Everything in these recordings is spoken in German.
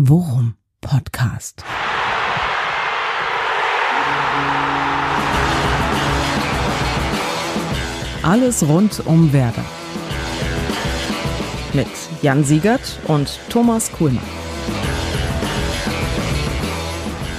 Worum Podcast. Alles rund um Werder. Mit Jan Siegert und Thomas Kuhlmann.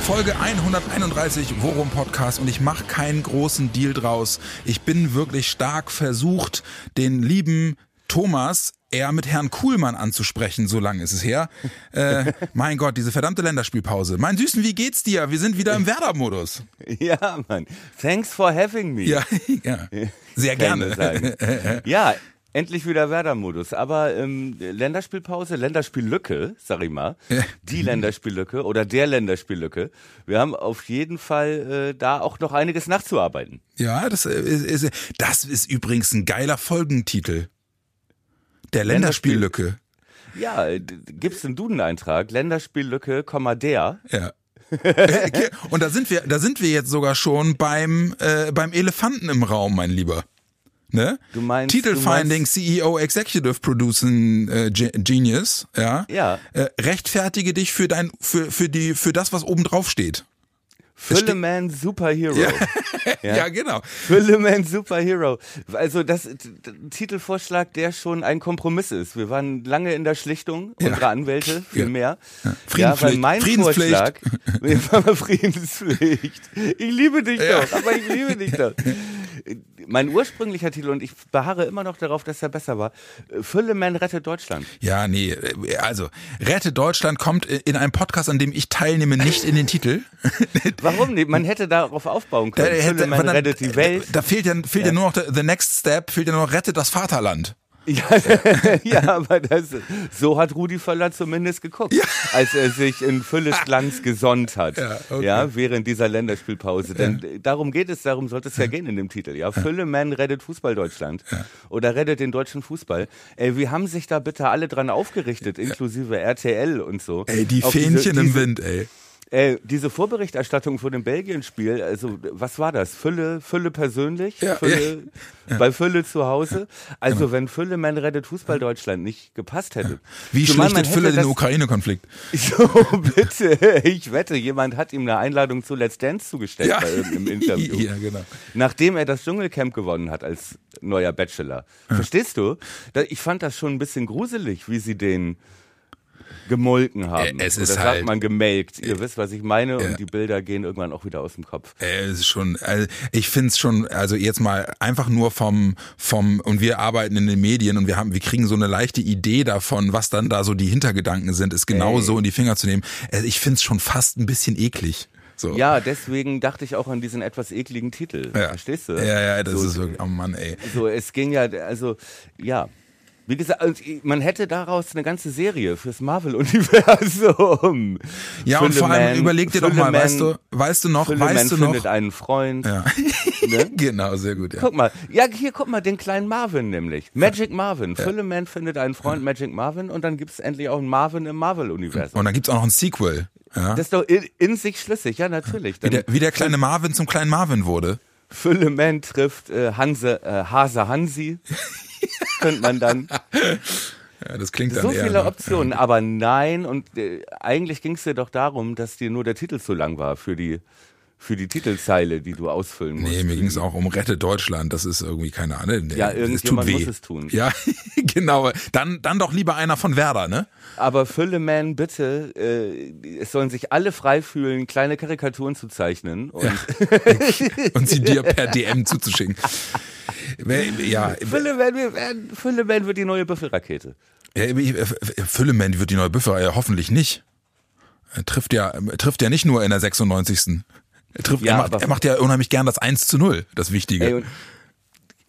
Folge 131 Worum Podcast und ich mache keinen großen Deal draus. Ich bin wirklich stark versucht, den lieben Thomas eher mit Herrn Kuhlmann anzusprechen, so lange ist es her. Äh, mein Gott, diese verdammte Länderspielpause. Mein Süßen, wie geht's dir? Wir sind wieder im Werder-Modus. Ja, Mann. Thanks for having me. Ja, ja. Sehr gerne. ja, endlich wieder Werder-Modus. Aber ähm, Länderspielpause, Länderspiellücke, sag ich mal. Die Länderspiellücke oder der Länderspiellücke. Wir haben auf jeden Fall äh, da auch noch einiges nachzuarbeiten. Ja, das äh, ist, ist, das ist übrigens ein geiler Folgentitel. Der Länderspiellücke. Ja, gibt's einen Duden-Eintrag, Länderspiellücke, der. Ja. Und da sind wir, da sind wir jetzt sogar schon beim äh, beim Elefanten im Raum, mein Lieber. Ne? Du meinst Titelfinding CEO Executive Producing äh, Genius, ja. Ja. Äh, rechtfertige dich für dein für für die für das, was oben drauf steht. Fülleman Superhero. Ja. ja. ja, genau. Fülleman Superhero. Also das Titelvorschlag, der schon ein Kompromiss ist. Wir waren lange in der Schlichtung ja. unserer Anwälte, viel ja. mehr. Ja. Ja, mein. Vorschlag, Friedenspflicht. Ich liebe dich doch, aber ich liebe dich doch. Mein ursprünglicher Titel, und ich beharre immer noch darauf, dass er besser war, Fülleman rettet Deutschland. Ja, nee, also Rettet Deutschland kommt in einem Podcast, an dem ich teilnehme, nicht in den Titel. Warum nicht? Man hätte darauf aufbauen können. Da, hätte, man rettet die Welt. Da fehlt ja, fehlt ja. ja nur noch the next step, fehlt ja nur noch rettet das Vaterland. Ja, ja, aber das, so hat Rudi Völler zumindest geguckt, ja. als er sich in Fülles Glanz gesonnt hat, ja, okay. ja während dieser Länderspielpause. Denn darum geht es, darum sollte es ja gehen in dem Titel. Ja, Fülle Man rettet Fußball Deutschland oder rettet den deutschen Fußball. Ey, wir haben sich da bitte alle dran aufgerichtet, inklusive RTL und so. Ey, die Fähnchen diese, diese, im Wind, ey. Äh, diese Vorberichterstattung vor dem Belgien-Spiel, also was war das? Fülle, Fülle persönlich, ja, Fülle, ja. bei Fülle zu Hause. Also genau. wenn Fülle Man rettet Fußball Deutschland nicht gepasst hätte. Wie schlichtet Fülle den Ukraine-Konflikt? So, bitte, ich wette, jemand hat ihm eine Einladung zu Let's Dance zugestellt ja. bei irgendeinem Interview. ja, genau. Nachdem er das Dschungelcamp gewonnen hat als neuer Bachelor. Verstehst du? Ich fand das schon ein bisschen gruselig, wie sie den gemolken haben. Es ist Oder halt, sagt man gemelkt. Ihr wisst, was ich meine. Und die Bilder gehen irgendwann auch wieder aus dem Kopf. Es ist schon, also ich finde es schon, also jetzt mal einfach nur vom, vom, und wir arbeiten in den Medien und wir haben, wir kriegen so eine leichte Idee davon, was dann da so die Hintergedanken sind, ist genau Ey. so in die Finger zu nehmen. Also ich finde es schon fast ein bisschen eklig. So. Ja, deswegen dachte ich auch an diesen etwas ekligen Titel. Ja. Verstehst du? Ja, ja, das so, ist wirklich, oh Mann, ey. So, es ging ja, also, ja, wie gesagt, also, man hätte daraus eine ganze Serie fürs Marvel-Universum. Ja, Fülle und vor allem Man, überleg dir doch mal, weißt du, weißt du noch, Fülle weißt Man du findet einen Freund. Ja. Ne? genau, sehr gut, ja. Guck mal, ja, hier guck mal, den kleinen Marvin nämlich. Magic Marvin. Ja. Fülle Man findet einen Freund, Magic Marvin, und dann gibt es endlich auch einen Marvin im Marvel-Universum. Und dann gibt es auch noch ein Sequel. Ja. Das ist doch in, in sich schlüssig, ja, natürlich. Wie, der, wie der kleine Marvin zum kleinen Marvin wurde. Fülleman trifft äh, Hanse, äh, Hase Hansi. könnte man dann. Ja, das klingt so dann viele eher, Optionen, ja. aber nein. Und äh, eigentlich ging es dir doch darum, dass dir nur der Titel zu lang war für die für die Titelzeile, die du ausfüllen musst. Nee, mir ging es auch um Rette Deutschland. Das ist irgendwie keine Ahnung. Ja, irgendjemand muss es tun. Ja, genau. Dann, dann doch lieber einer von Werder, ne? Aber Fülleman, bitte, äh, es sollen sich alle frei fühlen, kleine Karikaturen zu zeichnen und, ja. und sie dir per DM zuzuschicken. Ja. Fülleman, wir werden, Fülleman wird die neue Büffelrakete. Ja, Fülleman wird die neue Büffel, ja, hoffentlich nicht. Er trifft ja, trifft ja nicht nur in der 96. Er, trifft, ja, er, macht, er macht ja unheimlich gern das 1 zu 0, das Wichtige. Ey,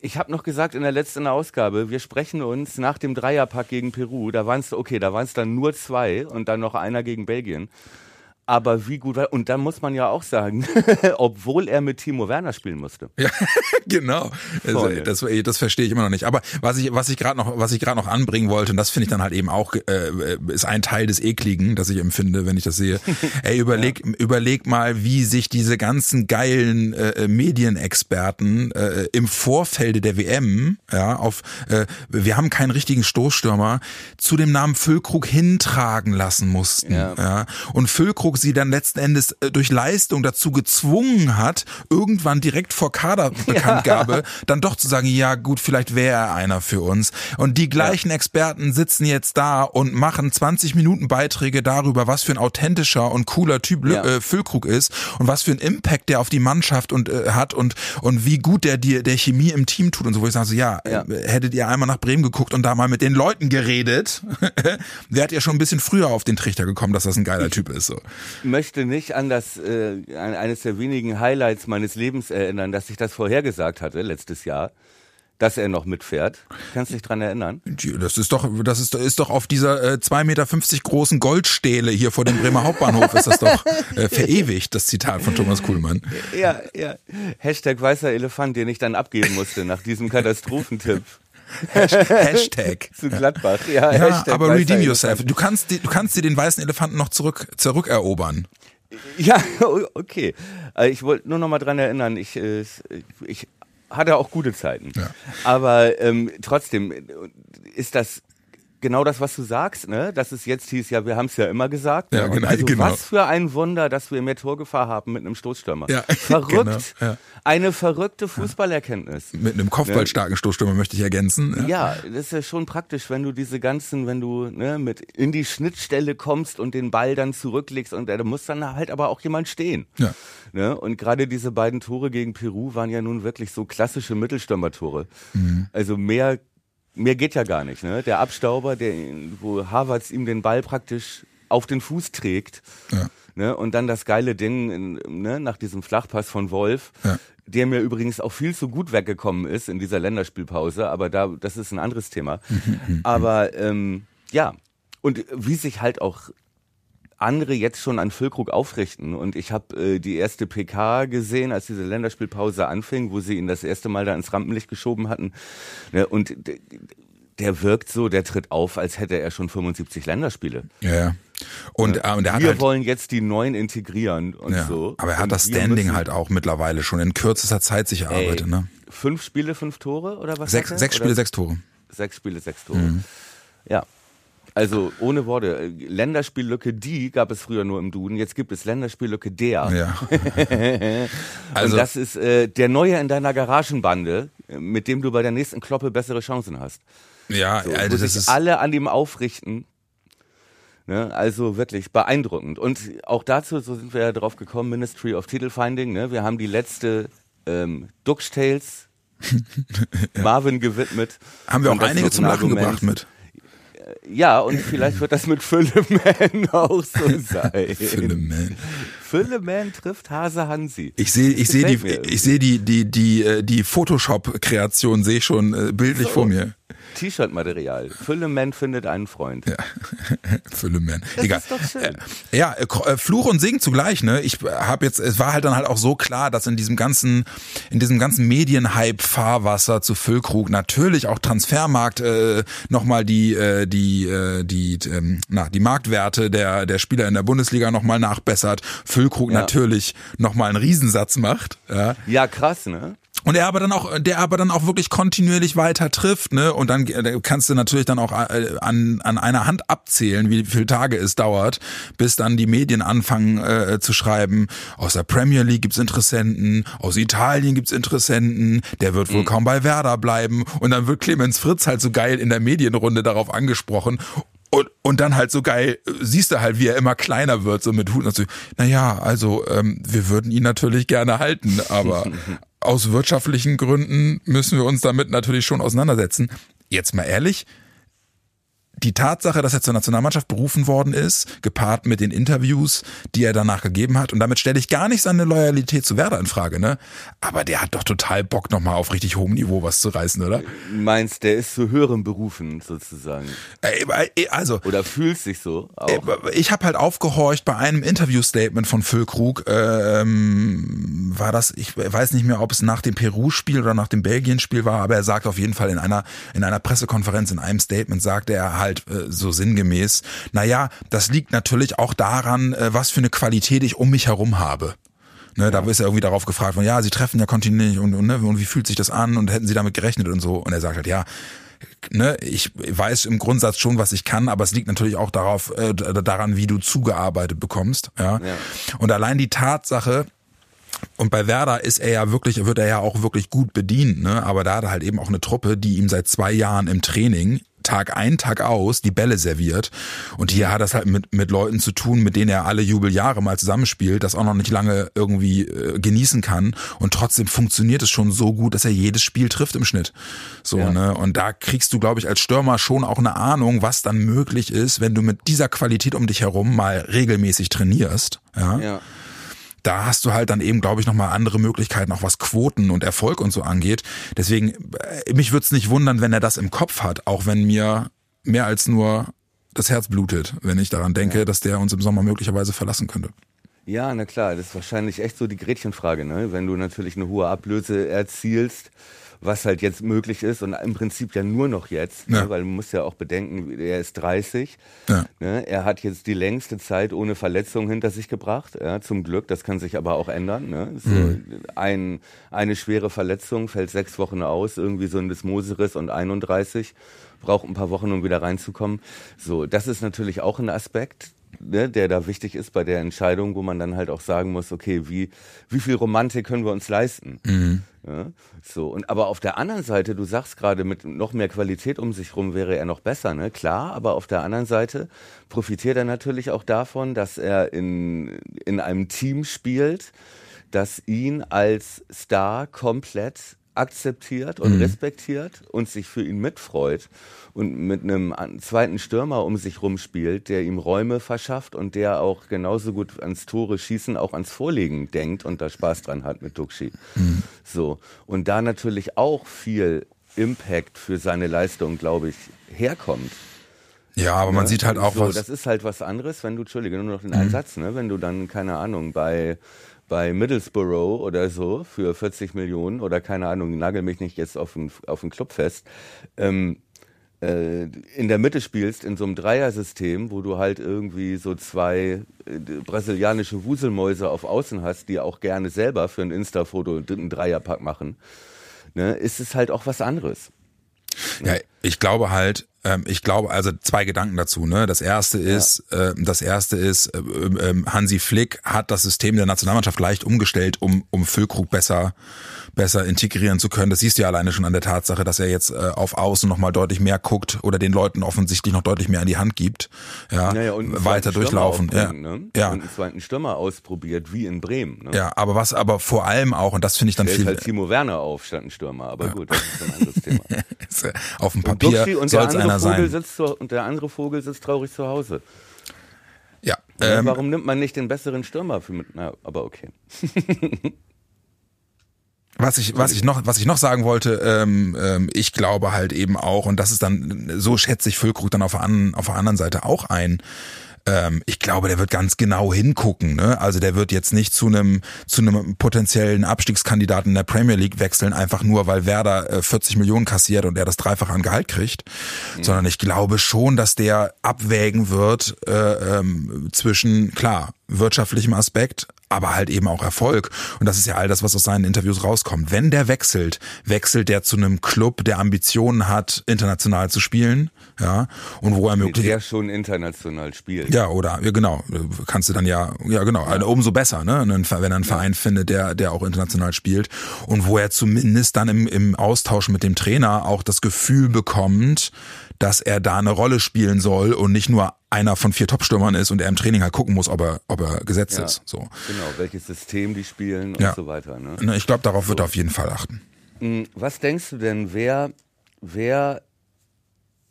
ich habe noch gesagt in der letzten Ausgabe, wir sprechen uns nach dem Dreierpack gegen Peru, da waren es, okay, da waren es dann nur zwei und dann noch einer gegen Belgien. Aber wie gut war, und dann muss man ja auch sagen, obwohl er mit Timo Werner spielen musste. Ja, genau. Also, das, das, das verstehe ich immer noch nicht. Aber was ich, was ich gerade noch, was ich gerade noch anbringen wollte, und das finde ich dann halt eben auch, äh, ist ein Teil des Ekligen, das ich empfinde, wenn ich das sehe. Ey, überleg, ja. überleg mal, wie sich diese ganzen geilen äh, Medienexperten äh, im Vorfelde der WM, ja, auf, äh, wir haben keinen richtigen Stoßstürmer, zu dem Namen Füllkrug hintragen lassen mussten. Ja. ja. Und Füllkrug sie dann letzten Endes äh, durch Leistung dazu gezwungen hat, irgendwann direkt vor Kaderbekanntgabe ja. dann doch zu sagen, ja gut, vielleicht wäre er einer für uns. Und die gleichen ja. Experten sitzen jetzt da und machen 20 Minuten Beiträge darüber, was für ein authentischer und cooler Typ ja. äh, Füllkrug ist und was für ein Impact der auf die Mannschaft und äh, hat und und wie gut der dir der Chemie im Team tut und so. Wo ich sage, so, ja, ja. Äh, hättet ihr einmal nach Bremen geguckt und da mal mit den Leuten geredet, wärt ihr schon ein bisschen früher auf den Trichter gekommen, dass das ein geiler Typ ist. So möchte nicht an das äh, an eines der wenigen Highlights meines Lebens erinnern, dass ich das vorhergesagt hatte letztes Jahr, dass er noch mitfährt. Kannst du dich dran erinnern? Das ist doch, das ist, ist doch auf dieser äh, 2,50 Meter großen Goldstähle hier vor dem Bremer Hauptbahnhof ist das doch äh, verewigt, das Zitat von Thomas Kuhlmann. Ja, ja. Hashtag weißer Elefant, den ich dann abgeben musste nach diesem Katastrophentipp. Hashtag. Zu Gladbach, ja. ja Hashtag aber redeem yourself. Du kannst, du kannst dir den weißen Elefanten noch zurück, zurückerobern. Ja, okay. Äh, ich wollte nur noch mal dran erinnern, ich, äh, ich hatte auch gute Zeiten. Ja. Aber ähm, trotzdem ist das genau das, was du sagst, ne? Dass es jetzt hieß, ja, wir haben es ja immer gesagt. Ja, ne? genau, also genau. was für ein Wunder, dass wir mehr Torgefahr haben mit einem Stoßstürmer. Ja, Verrückt. Genau, ja. Eine verrückte Fußballerkenntnis. Mit einem kopfballstarken ne? Stoßstürmer möchte ich ergänzen. Ja. das ist ja schon praktisch, wenn du diese ganzen, wenn du ne, mit in die Schnittstelle kommst und den Ball dann zurücklegst und da muss dann halt aber auch jemand stehen. Ja. Ne? Und gerade diese beiden Tore gegen Peru waren ja nun wirklich so klassische Mittelstürmertore. Mhm. Also mehr mehr geht ja gar nicht. Ne? Der Abstauber, der, wo Harvards ihm den Ball praktisch auf den Fuß trägt. Ja. Ne? Und dann das geile Ding ne? nach diesem Flachpass von Wolf, ja. der mir übrigens auch viel zu gut weggekommen ist in dieser Länderspielpause, aber da, das ist ein anderes Thema. aber ähm, ja, und wie sich halt auch andere jetzt schon an Füllkrug aufrichten. Und ich habe äh, die erste PK gesehen, als diese Länderspielpause anfing, wo sie ihn das erste Mal da ins Rampenlicht geschoben hatten. Ne, und der wirkt so, der tritt auf, als hätte er schon 75 Länderspiele. Ja. Und, ja. äh, und er hat Wir halt, wollen jetzt die neuen integrieren und ja, so. Aber er hat und das Standing halt auch mittlerweile schon in kürzester Zeit sich erarbeitet. Ne? Fünf Spiele, fünf Tore oder was? Sechs, sechs Spiele, sechs Tore. Sechs Spiele, sechs Tore. Mhm. Ja, also ohne Worte. Länderspiellücke die gab es früher nur im Duden, jetzt gibt es Länderspiellücke der. Ja. also, Und das ist äh, der Neue in deiner Garagenbande, mit dem du bei der nächsten Kloppe bessere Chancen hast. Ja, so, also das ist alle an ihm aufrichten. Ne? Also wirklich beeindruckend. Und auch dazu, so sind wir ja drauf gekommen, Ministry of Titelfinding. Ne? Wir haben die letzte ähm, Duckstales ja. Marvin gewidmet. Haben wir auch einige zum Lachen gebracht mit ja, und vielleicht wird das mit Fülleman auch so sein. Fülleman. Fülleman trifft Hase Hansi. Ich sehe, ich sehe die, ich sehe die, die, die, äh, die Photoshop-Kreation sehe ich schon äh, bildlich so. vor mir. T-Shirt-Material. Fülleman findet einen Freund. Ja. Fülleman. Egal. Ist doch schön. Äh, ja, äh, Fluch und Segen zugleich, ne? Ich habe jetzt, es war halt dann halt auch so klar, dass in diesem ganzen, in diesem ganzen Medienhype-Fahrwasser zu Füllkrug natürlich auch Transfermarkt äh, nochmal die, äh, die, äh, die, ähm, na, die Marktwerte der, der Spieler in der Bundesliga nochmal nachbessert. Füllkrug ja. natürlich nochmal einen Riesensatz macht. Ja. ja, krass, ne? Und er aber dann auch, der aber dann auch wirklich kontinuierlich weiter trifft, ne? Und dann äh, kannst du natürlich dann auch äh, an, an einer Hand abzählen, wie viele Tage es dauert, bis dann die Medien anfangen äh, zu schreiben, aus der Premier League gibt's Interessenten, aus Italien gibt's Interessenten, der wird wohl mhm. kaum bei Werder bleiben. Und dann wird Clemens Fritz halt so geil in der Medienrunde darauf angesprochen. Und, und dann halt so geil, siehst du halt, wie er immer kleiner wird, so mit Hut. Und so, naja, also ähm, wir würden ihn natürlich gerne halten, aber aus wirtschaftlichen Gründen müssen wir uns damit natürlich schon auseinandersetzen. Jetzt mal ehrlich, die Tatsache, dass er zur Nationalmannschaft berufen worden ist, gepaart mit den Interviews, die er danach gegeben hat, und damit stelle ich gar nicht seine Loyalität zu Werder in Frage, ne? Aber der hat doch total Bock, nochmal auf richtig hohem Niveau was zu reißen, oder? Meinst, der ist zu höheren Berufen sozusagen. Also. Oder fühlt sich so. Auch. Ich habe halt aufgehorcht bei einem Interviewstatement von Füllkrug, ähm, war das, ich weiß nicht mehr, ob es nach dem Peru-Spiel oder nach dem Belgien-Spiel war, aber er sagt auf jeden Fall in einer, in einer Pressekonferenz, in einem Statement, sagte er halt äh, so sinngemäß, naja, das liegt natürlich auch daran, äh, was für eine Qualität ich um mich herum habe. Ne, ja. Da ist er irgendwie darauf gefragt von, ja, sie treffen ja kontinuierlich und, und, ne, und wie fühlt sich das an und hätten sie damit gerechnet und so. Und er sagt halt, ja, ne, ich weiß im Grundsatz schon, was ich kann, aber es liegt natürlich auch darauf, äh, daran, wie du zugearbeitet bekommst. Ja? ja. Und allein die Tatsache, und bei Werder ist er ja wirklich, wird er ja auch wirklich gut bedient, ne? Aber da hat er halt eben auch eine Truppe, die ihm seit zwei Jahren im Training Tag ein, Tag aus die Bälle serviert. Und hier hat das halt mit, mit Leuten zu tun, mit denen er alle Jubeljahre mal zusammenspielt, das auch noch nicht lange irgendwie äh, genießen kann. Und trotzdem funktioniert es schon so gut, dass er jedes Spiel trifft im Schnitt. So, ja. ne? Und da kriegst du, glaube ich, als Stürmer schon auch eine Ahnung, was dann möglich ist, wenn du mit dieser Qualität um dich herum mal regelmäßig trainierst. Ja. ja da hast du halt dann eben, glaube ich, nochmal andere Möglichkeiten, auch was Quoten und Erfolg und so angeht. Deswegen, äh, mich würde es nicht wundern, wenn er das im Kopf hat, auch wenn mir mehr als nur das Herz blutet, wenn ich daran denke, ja. dass der uns im Sommer möglicherweise verlassen könnte. Ja, na klar, das ist wahrscheinlich echt so die Gretchenfrage, ne? Wenn du natürlich eine hohe Ablöse erzielst, was halt jetzt möglich ist und im Prinzip ja nur noch jetzt, ne? ja. ne? weil man muss ja auch bedenken, er ist 30, ja. ne? er hat jetzt die längste Zeit ohne Verletzung hinter sich gebracht, ja, zum Glück, das kann sich aber auch ändern. Ne? So mhm. ein, eine schwere Verletzung fällt sechs Wochen aus, irgendwie so ein Dysmoseriss und 31 braucht ein paar Wochen, um wieder reinzukommen. So, das ist natürlich auch ein Aspekt, ne, der da wichtig ist bei der Entscheidung, wo man dann halt auch sagen muss, okay, wie, wie viel Romantik können wir uns leisten? Mhm. Ja, so, und aber auf der anderen Seite, du sagst gerade, mit noch mehr Qualität um sich rum wäre er noch besser, ne? Klar, aber auf der anderen Seite profitiert er natürlich auch davon, dass er in, in einem Team spielt, das ihn als Star komplett akzeptiert und mhm. respektiert und sich für ihn mitfreut und mit einem zweiten Stürmer um sich rumspielt, der ihm Räume verschafft und der auch genauso gut ans Tore schießen, auch ans Vorlegen denkt und da Spaß dran hat mit Duxi. Mhm. So. Und da natürlich auch viel Impact für seine Leistung, glaube ich, herkommt. Ja, aber man ne? sieht halt auch so, was. Das ist halt was anderes, wenn du, Entschuldige, nur noch den mhm. Einsatz, ne? wenn du dann, keine Ahnung, bei bei Middlesbrough oder so für 40 Millionen oder keine Ahnung, nagel mich nicht jetzt auf den, auf den Club fest, ähm, äh, in der Mitte spielst in so einem Dreiersystem, wo du halt irgendwie so zwei äh, brasilianische Wuselmäuse auf Außen hast, die auch gerne selber für ein Insta-Foto einen Dreierpack machen, ne, ist es halt auch was anderes. Ja, ich glaube halt, ähm, ich glaube, also zwei Gedanken dazu. Ne? Das erste ist, ja. äh, das erste ist, äh, äh, Hansi Flick hat das System der Nationalmannschaft leicht umgestellt, um um Füllkrug besser besser integrieren zu können. Das siehst du ja alleine schon an der Tatsache, dass er jetzt äh, auf Außen noch mal deutlich mehr guckt oder den Leuten offensichtlich noch deutlich mehr an die Hand gibt. Ja, naja, und weiter durchlaufen. Ja. Ne? ja. Und einen zweiten Stürmer ausprobiert, wie in Bremen. Ne? Ja, aber was aber vor allem auch, und das finde ich dann Stellt viel... halt Timo Werner auf statt ein Stürmer, aber ja. gut, das ist ein anderes Thema. auf dem Papier soll es einer Vogel sein. Sitzt zu, und der andere Vogel sitzt traurig zu Hause. Ja. Ähm, warum nimmt man nicht den besseren Stürmer für mit? Na, aber okay. Was ich, was ich noch, was ich noch sagen wollte, ähm, ähm, ich glaube halt eben auch, und das ist dann, so schätze ich Füllkrug dann auf der, an, auf der anderen Seite auch ein, ähm, ich glaube, der wird ganz genau hingucken. Ne? Also der wird jetzt nicht zu einem zu einem potenziellen Abstiegskandidaten in der Premier League wechseln, einfach nur weil Werder äh, 40 Millionen kassiert und er das Dreifache an Gehalt kriegt, mhm. sondern ich glaube schon, dass der abwägen wird äh, ähm, zwischen klar wirtschaftlichem Aspekt, aber halt eben auch Erfolg. Und das ist ja all das, was aus seinen Interviews rauskommt. Wenn der wechselt, wechselt der zu einem Club, der Ambitionen hat, international zu spielen, ja, und wo er möglich der schon international spielt. Ja, oder ja, genau, kannst du dann ja, ja genau, ja. Also umso besser, ne, wenn er einen Verein ja. findet, der der auch international spielt und wo er zumindest dann im, im Austausch mit dem Trainer auch das Gefühl bekommt, dass er da eine Rolle spielen soll und nicht nur einer von vier Topstürmern ist und er im Training halt gucken muss, ob er, ob er gesetzt ja, ist. So. Genau, welches System die spielen und ja. so weiter. Ne? ne ich glaube, darauf so. wird er auf jeden Fall achten. Hm, was denkst du denn, wer, wer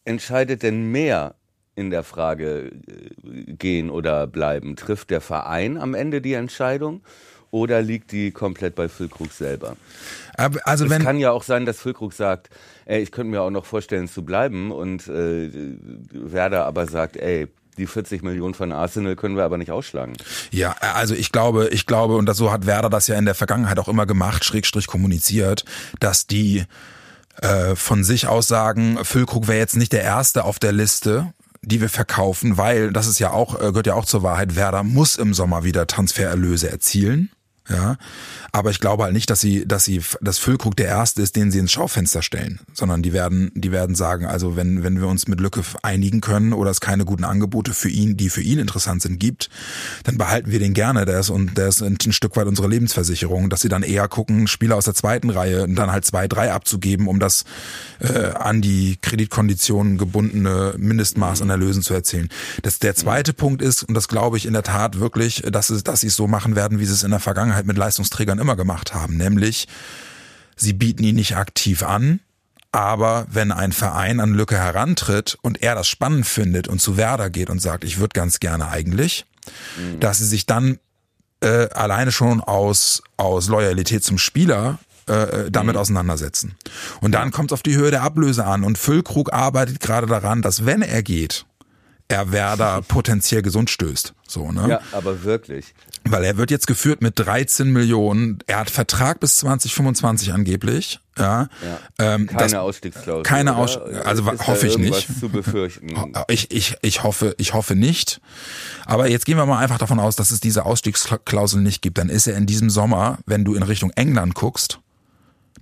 entscheidet denn mehr in der Frage äh, gehen oder bleiben? Trifft der Verein am Ende die Entscheidung? Oder liegt die komplett bei Füllkrug selber? Aber also es wenn kann ja auch sein, dass Füllkrug sagt, ey, ich könnte mir auch noch vorstellen zu bleiben und äh, Werder aber sagt, ey, die 40 Millionen von Arsenal können wir aber nicht ausschlagen. Ja, also ich glaube, ich glaube, und das, so hat Werder das ja in der Vergangenheit auch immer gemacht, schrägstrich kommuniziert, dass die äh, von sich aus sagen, Füllkrug wäre jetzt nicht der Erste auf der Liste, die wir verkaufen, weil das ist ja auch, äh, gehört ja auch zur Wahrheit, Werder muss im Sommer wieder Transfererlöse erzielen. Ja, aber ich glaube halt nicht, dass sie, dass sie, dass Füllkrug der erste ist, den sie ins Schaufenster stellen, sondern die werden, die werden sagen, also wenn, wenn wir uns mit Lücke einigen können oder es keine guten Angebote für ihn, die für ihn interessant sind, gibt, dann behalten wir den gerne. Der ist und der ist ein, Stück weit unsere Lebensversicherung, dass sie dann eher gucken, Spieler aus der zweiten Reihe und dann halt zwei, drei abzugeben, um das äh, an die Kreditkonditionen gebundene Mindestmaß an Erlösen zu erzielen. Das der zweite Punkt ist und das glaube ich in der Tat wirklich, dass es, dass sie es so machen werden, wie sie es in der Vergangenheit Vergangenheit mit Leistungsträgern immer gemacht haben, nämlich sie bieten ihn nicht aktiv an, aber wenn ein Verein an Lücke herantritt und er das spannend findet und zu Werder geht und sagt, ich würde ganz gerne eigentlich, mhm. dass sie sich dann äh, alleine schon aus, aus Loyalität zum Spieler äh, damit mhm. auseinandersetzen. Und dann kommt es auf die Höhe der Ablöse an. Und Füllkrug arbeitet gerade daran, dass wenn er geht, er Werder potenziell gesund stößt. So, ne? Ja, aber wirklich. Weil er wird jetzt geführt mit 13 Millionen. Er hat Vertrag bis 2025 angeblich. Ja. ja. Ähm, keine Ausstiegsklausel. Keine Ausstiegsklausel. Also Ist hoffe ich nicht. Zu befürchten. Ich, ich, ich hoffe, ich hoffe nicht. Aber jetzt gehen wir mal einfach davon aus, dass es diese Ausstiegsklausel nicht gibt. Dann ist er in diesem Sommer, wenn du in Richtung England guckst,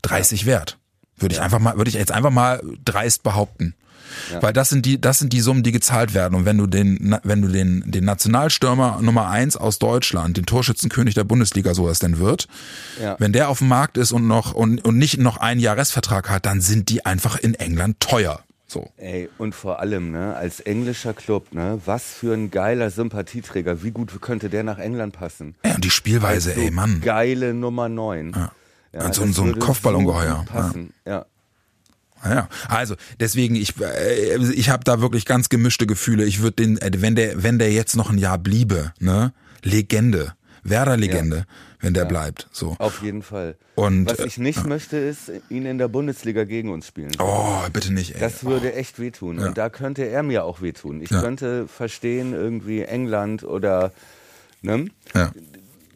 30 ja. wert. Würde ich einfach mal, würde ich jetzt einfach mal dreist behaupten. Ja. Weil das sind die, das sind die Summen, die gezahlt werden. Und wenn du den, wenn du den, den Nationalstürmer Nummer eins aus Deutschland, den Torschützenkönig der Bundesliga, so es denn wird, ja. wenn der auf dem Markt ist und noch, und, und nicht noch einen Jahresvertrag hat, dann sind die einfach in England teuer. So. Ey, und vor allem, ne, als englischer Club, ne, was für ein geiler Sympathieträger. Wie gut könnte der nach England passen? Ja, und die Spielweise, also, ey, Mann. Geile Nummer 9. Ja. Ja, so, so ein Kopfballungeheuer. Passen. Ja. ja. Ja, also deswegen ich äh, ich habe da wirklich ganz gemischte Gefühle. Ich würde den äh, wenn der wenn der jetzt noch ein Jahr bliebe, ne? Legende, Werder Legende, ja. wenn der ja. bleibt, so. Auf jeden Fall. Und was ich nicht äh, möchte ist ihn in der Bundesliga gegen uns spielen. Oh, bitte nicht, ey. Das würde echt wehtun ja. und da könnte er mir auch wehtun. Ich könnte verstehen irgendwie England oder ne?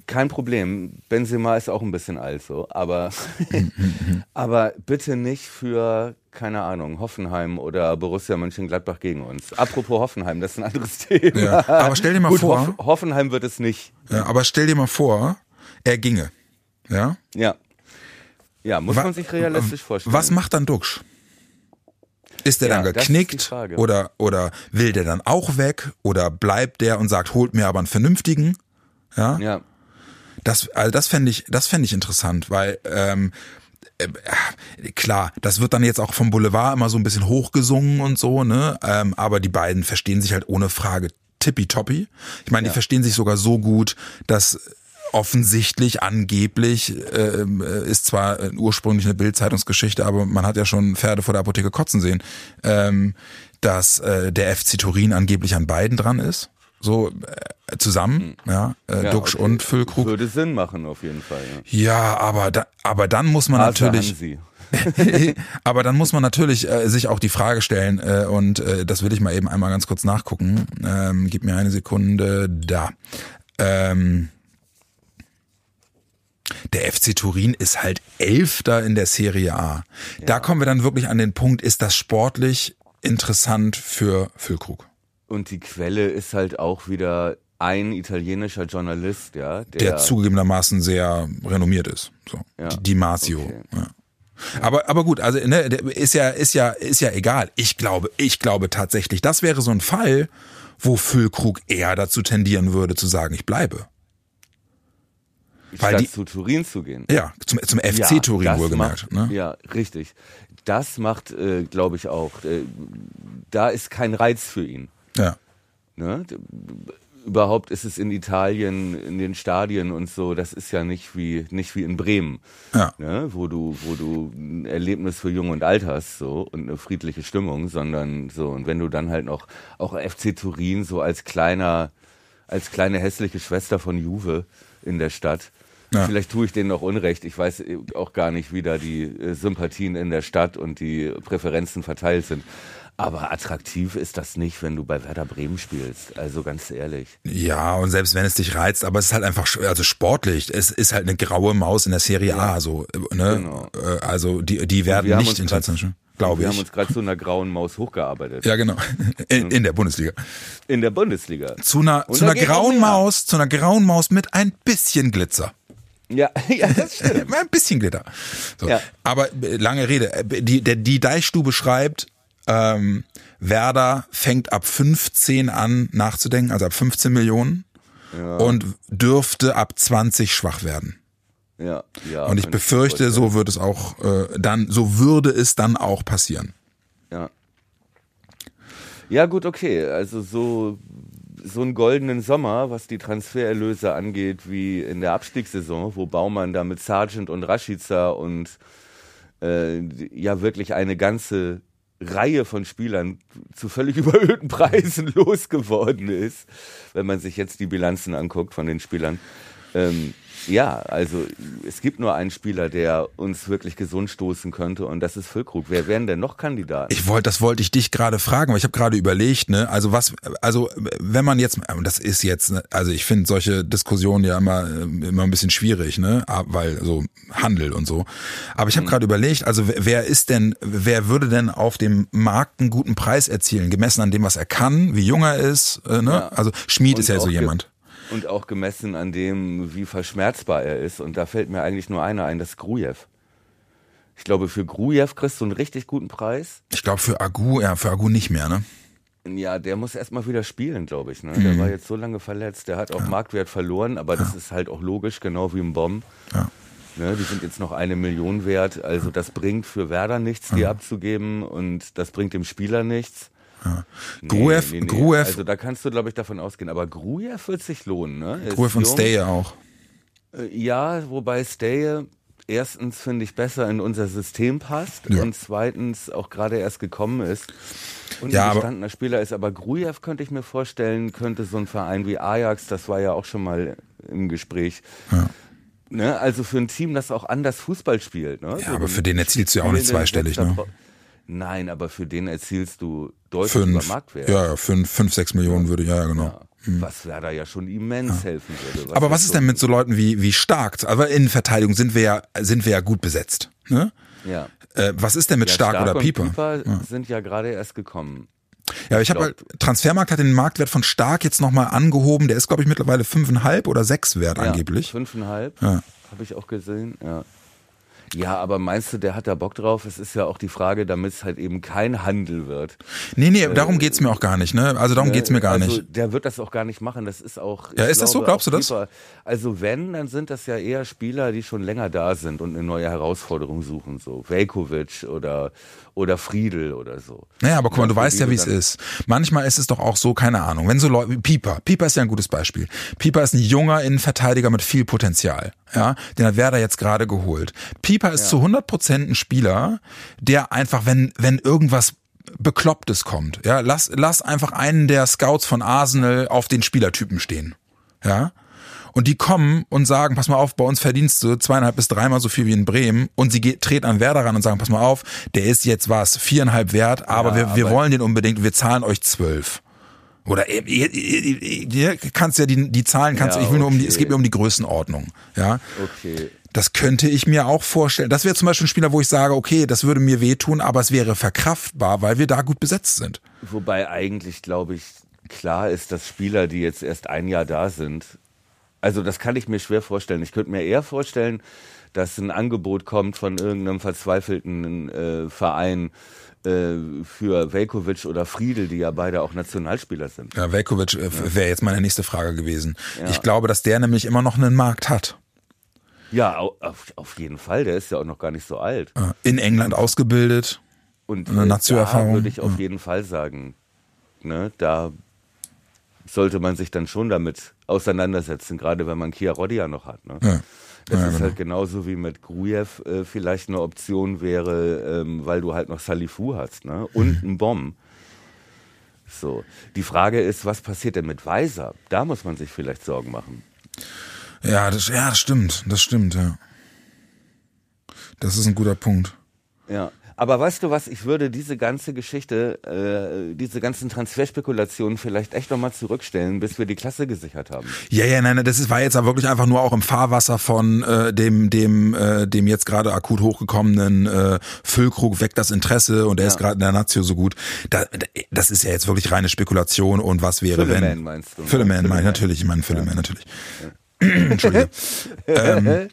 Kein Problem. Benzema ist auch ein bisschen alt so, aber, aber bitte nicht für, keine Ahnung, Hoffenheim oder Borussia Mönchengladbach gegen uns. Apropos Hoffenheim, das ist ein anderes Thema. Ja, aber stell dir mal Gut, vor. Hoff Hoffenheim wird es nicht. Ja, aber stell dir mal vor, er ginge. Ja? Ja. Ja, muss Wa man sich realistisch vorstellen. Was macht dann Duxch? Ist der ja, dann geknickt oder, oder will der dann auch weg oder bleibt der und sagt, holt mir aber einen vernünftigen? Ja. ja. Das, also das fände ich, das fände ich interessant, weil ähm, äh, klar, das wird dann jetzt auch vom Boulevard immer so ein bisschen hochgesungen und so, ne? Ähm, aber die beiden verstehen sich halt ohne Frage tippitoppi. Ich meine, ja. die verstehen sich sogar so gut, dass offensichtlich, angeblich, äh, ist zwar ursprünglich eine Bildzeitungsgeschichte, aber man hat ja schon Pferde vor der Apotheke kotzen sehen, ähm, dass äh, der FC Turin angeblich an beiden dran ist so äh, zusammen, hm. ja, äh, ja Duxch okay. und Füllkrug. Würde Sinn machen auf jeden Fall. Ja, ja aber da, aber dann muss man Arthur natürlich aber dann muss man natürlich äh, sich auch die Frage stellen äh, und äh, das will ich mal eben einmal ganz kurz nachgucken. Ähm, gib mir eine Sekunde da. Ähm, der FC Turin ist halt Elfter in der Serie A. Ja. Da kommen wir dann wirklich an den Punkt, ist das sportlich interessant für Füllkrug? Und die Quelle ist halt auch wieder ein italienischer Journalist, ja. Der, der zugegebenermaßen sehr renommiert ist. So. Ja. Die Masio. Okay. Ja. Aber, aber gut, also ne, ist ja, ist ja, ist ja egal. Ich glaube, ich glaube tatsächlich, das wäre so ein Fall, wo Füllkrug eher dazu tendieren würde, zu sagen, ich bleibe. Weil Statt die, zu Turin zu gehen. Ja, zum, zum FC ja, Turin wohlgemerkt. Macht, ne? Ja, richtig. Das macht, äh, glaube ich, auch. Äh, da ist kein Reiz für ihn. Ja. Ne? überhaupt ist es in Italien, in den Stadien und so, das ist ja nicht wie, nicht wie in Bremen, Ja. ne? wo du, wo du ein Erlebnis für Jung und Alt hast, so, und eine friedliche Stimmung, sondern so, und wenn du dann halt noch, auch FC Turin so als kleiner, als kleine hässliche Schwester von Juve in der Stadt, Ja. Vielleicht tue ich denen noch Unrecht. Ich weiß auch gar nicht, wie da die äh, Sympathien in der Stadt und die Präferenzen verteilt sind. Aber attraktiv ist das nicht, wenn du bei Werder Bremen spielst. Also ganz ehrlich. Ja, und selbst wenn es dich reizt, aber es ist halt einfach, also sportlich, es ist halt eine graue Maus in der Serie A, so, ne? Genau. Äh, Also die, die werden nicht international, glaube Wir ich. haben uns gerade zu einer grauen Maus hochgearbeitet. ja, genau. In, in der Bundesliga. In der Bundesliga. Zu einer, Und zu einer grauen. Maus, zu einer grauen Maus mit ein bisschen Glitzer. Ja, ja, das stimmt. ein bisschen Glitter. So. Ja. Aber äh, lange Rede. Äh, Die, der, die Deichstube schreibt, ähm, Werder fängt ab 15 an nachzudenken, also ab 15 Millionen. Und dürfte ab 20 schwach werden. Ja, ja. Und ich befürchte, vorstellen. so wird es auch äh, dann, so würde es dann auch passieren. Ja. Ja, gut, okay. Also so, so einen goldenen Sommer, was die Transfererlöse angeht, wie in der Abstiegssaison, wo Baumann da mit Sargent und Rashica und äh, ja wirklich eine ganze Reihe von Spielern zu völlig überhöhten Preisen losgeworden ist, wenn man sich jetzt die Bilanzen anguckt von den Spielern. Ähm, ja, also es gibt nur einen Spieler, der uns wirklich gesund stoßen könnte und das ist Füllkrug. Wer wären denn noch Kandidaten? Ich wollte, das wollte ich dich gerade fragen, weil ich habe gerade überlegt, ne, also was, also wenn man jetzt, und das ist jetzt, ne, also ich finde solche Diskussionen ja immer immer ein bisschen schwierig, ne, weil so Handel und so. Aber ich habe gerade überlegt, also wer- ist denn, wer würde denn auf dem Markt einen guten Preis erzielen, gemessen an dem, was er kann, wie jung er ist, äh, ne? Ja. Also Schmied Und ist ja so jemand. Und auch gemessen an dem, wie verschmerzbar er ist. Und da fällt mir eigentlich nur einer ein, das ist Grujew. Ich glaube, für Grujew kriegst du einen richtig guten Preis. Ich glaube für Agu, ja, für Agu nicht mehr, ne? Ja, der muss erstmal wieder spielen, glaube ich. Ne? Mhm. Der war jetzt so lange verletzt, der hat auch Marktwert verloren, aber das ist halt auch logisch, genau wie im Bomb. Ja. Ne, die sind jetzt noch eine Million wert. Also das bringt für Werder nichts, die abzugeben und das bringt dem Spieler nichts. Nee, Gruev, Gruev, Also da kannst du, glaube ich, davon ausgehen. Aber Grujew wird sich lohnen. Ne? Ist Gruev und. Stay auch. Äh, Ja, wobei Stay erstens finde ich besser in unser System passt Ja. und zweitens auch gerade erst gekommen ist und Ja, ein gestandener Spieler ist. Aber Grujew könnte ich mir vorstellen, könnte so ein Verein wie Ajax, das war ja auch schon mal im Gespräch. Ne? Also für ein Team, das auch anders Fußball spielt. Ne? Ja, aber für den erzielst du ja auch nicht zweistellig, ne? Nein, aber für den erzielst du deutlich über Fünf, Marktwert. ja, ja, fünf, fünf, sechs Millionen würde, ja, ja, genau. Ja. Was Werder ja schon immens helfen würde. Aber was ist denn mit so Leuten wie, wie Stark? Aber in Verteidigung sind wir ja, sind wir ja gut besetzt. Ne? Ja. Äh, was ist denn mit Ja, Stark, oder und Pieper? Pieper sind ja gerade erst gekommen. Ja, aber ich habe halt, Transfermarkt hat den Marktwert von Stark jetzt nochmal angehoben. Der ist, glaube ich, mittlerweile fünfeinhalb oder sechs wert angeblich. Ja, fünfeinhalb, Ja. habe ich auch gesehen, ja. Ja, aber meinst du, der hat da Bock drauf? Es ist ja auch die Frage, damit es halt eben kein Handel wird. Nee, nee, darum geht's mir auch gar nicht, ne? Also darum geht's mir gar also, nicht. Der wird das auch gar nicht machen. Das ist auch. Ja, ist das so? glaube, Glaubst du das? Pieper- Also wenn, dann sind das ja eher Spieler, die schon länger da sind und eine neue Herausforderung suchen, so Velkovic oder oder Friedel oder so. Naja, aber guck mal, du weißt ja, wie es ist. Manchmal ist es doch auch so, keine Ahnung, wenn so Leute, Pieper, Pieper ist ja ein gutes Beispiel. Pieper ist ein junger Innenverteidiger mit viel Potenzial, ja, den hat Werder jetzt gerade geholt. Pieper ist zu 100 Prozent ein Spieler, der einfach, wenn, wenn irgendwas Beklopptes kommt, ja, lass, lass einfach einen der Scouts von Arsenal auf den Spielertypen stehen, ja. Und die kommen und sagen, pass mal auf, bei uns verdienst du zweieinhalb bis dreimal so viel wie in Bremen. Und sie geht, treten an Werder ran und sagen, pass mal auf, der ist jetzt was, viereinhalb wert, aber Ja, wir, wir aber- wollen den unbedingt, wir zahlen euch zwölf. Oder ihr, ihr, ihr, ihr kannst ja die, die Zahlen kannst Ja, ich will nur um die, es okay. geht mir um die Größenordnung. Ja. Okay. Das könnte ich mir auch vorstellen. Das wäre zum Beispiel ein Spieler, wo ich sage, okay, das würde mir wehtun, aber es wäre verkraftbar, weil wir da gut besetzt sind. Wobei eigentlich, glaube ich, klar ist, dass Spieler, die jetzt erst ein Jahr da sind, also das kann ich mir schwer vorstellen. Ich könnte mir eher vorstellen, dass ein Angebot kommt von irgendeinem verzweifelten äh, Verein äh, für Velkovic oder Friedel, die ja beide auch Nationalspieler sind. Ja, Velkovic äh, wäre jetzt meine nächste Frage gewesen. Ich glaube, dass der nämlich immer noch einen Markt hat. Ja, au- auf, auf jeden Fall. Der ist ja auch noch gar nicht so alt. In England ausgebildet. Und Eine Nazio-Erfahrung, da würde ich auf ja. jeden Fall sagen, ne, da sollte man sich dann schon damit auseinandersetzen, gerade wenn man Kia Rodia noch hat. Ne? Ja. Das Ja, ist genau. halt genauso wie mit Grujew äh, vielleicht eine Option wäre, ähm, weil du halt noch Salifu hast, ne? Und einen Bomb. So. Die Frage ist, was passiert denn mit Weiser? Da muss man sich vielleicht Sorgen machen. Ja, das, ja, das stimmt. Das stimmt, ja. Das ist ein guter Punkt. Ja. Aber weißt du was, ich würde diese ganze Geschichte, äh, diese ganzen Transferspekulationen vielleicht echt nochmal zurückstellen, bis wir die Klasse gesichert haben. Ja, ja, nein, nein, das ist, war jetzt aber wirklich einfach nur auch im Fahrwasser von äh, dem, dem, äh, dem jetzt gerade akut hochgekommenen äh, Füllkrug weg das Interesse und er ist gerade in der Nazio so gut. Da, da, das ist ja jetzt wirklich reine Spekulation und was wäre, Fülleman wenn. meinst du, ne? Fülleman, Fülleman. ich natürlich, ich meine Fülleman natürlich. Entschuldige. ähm,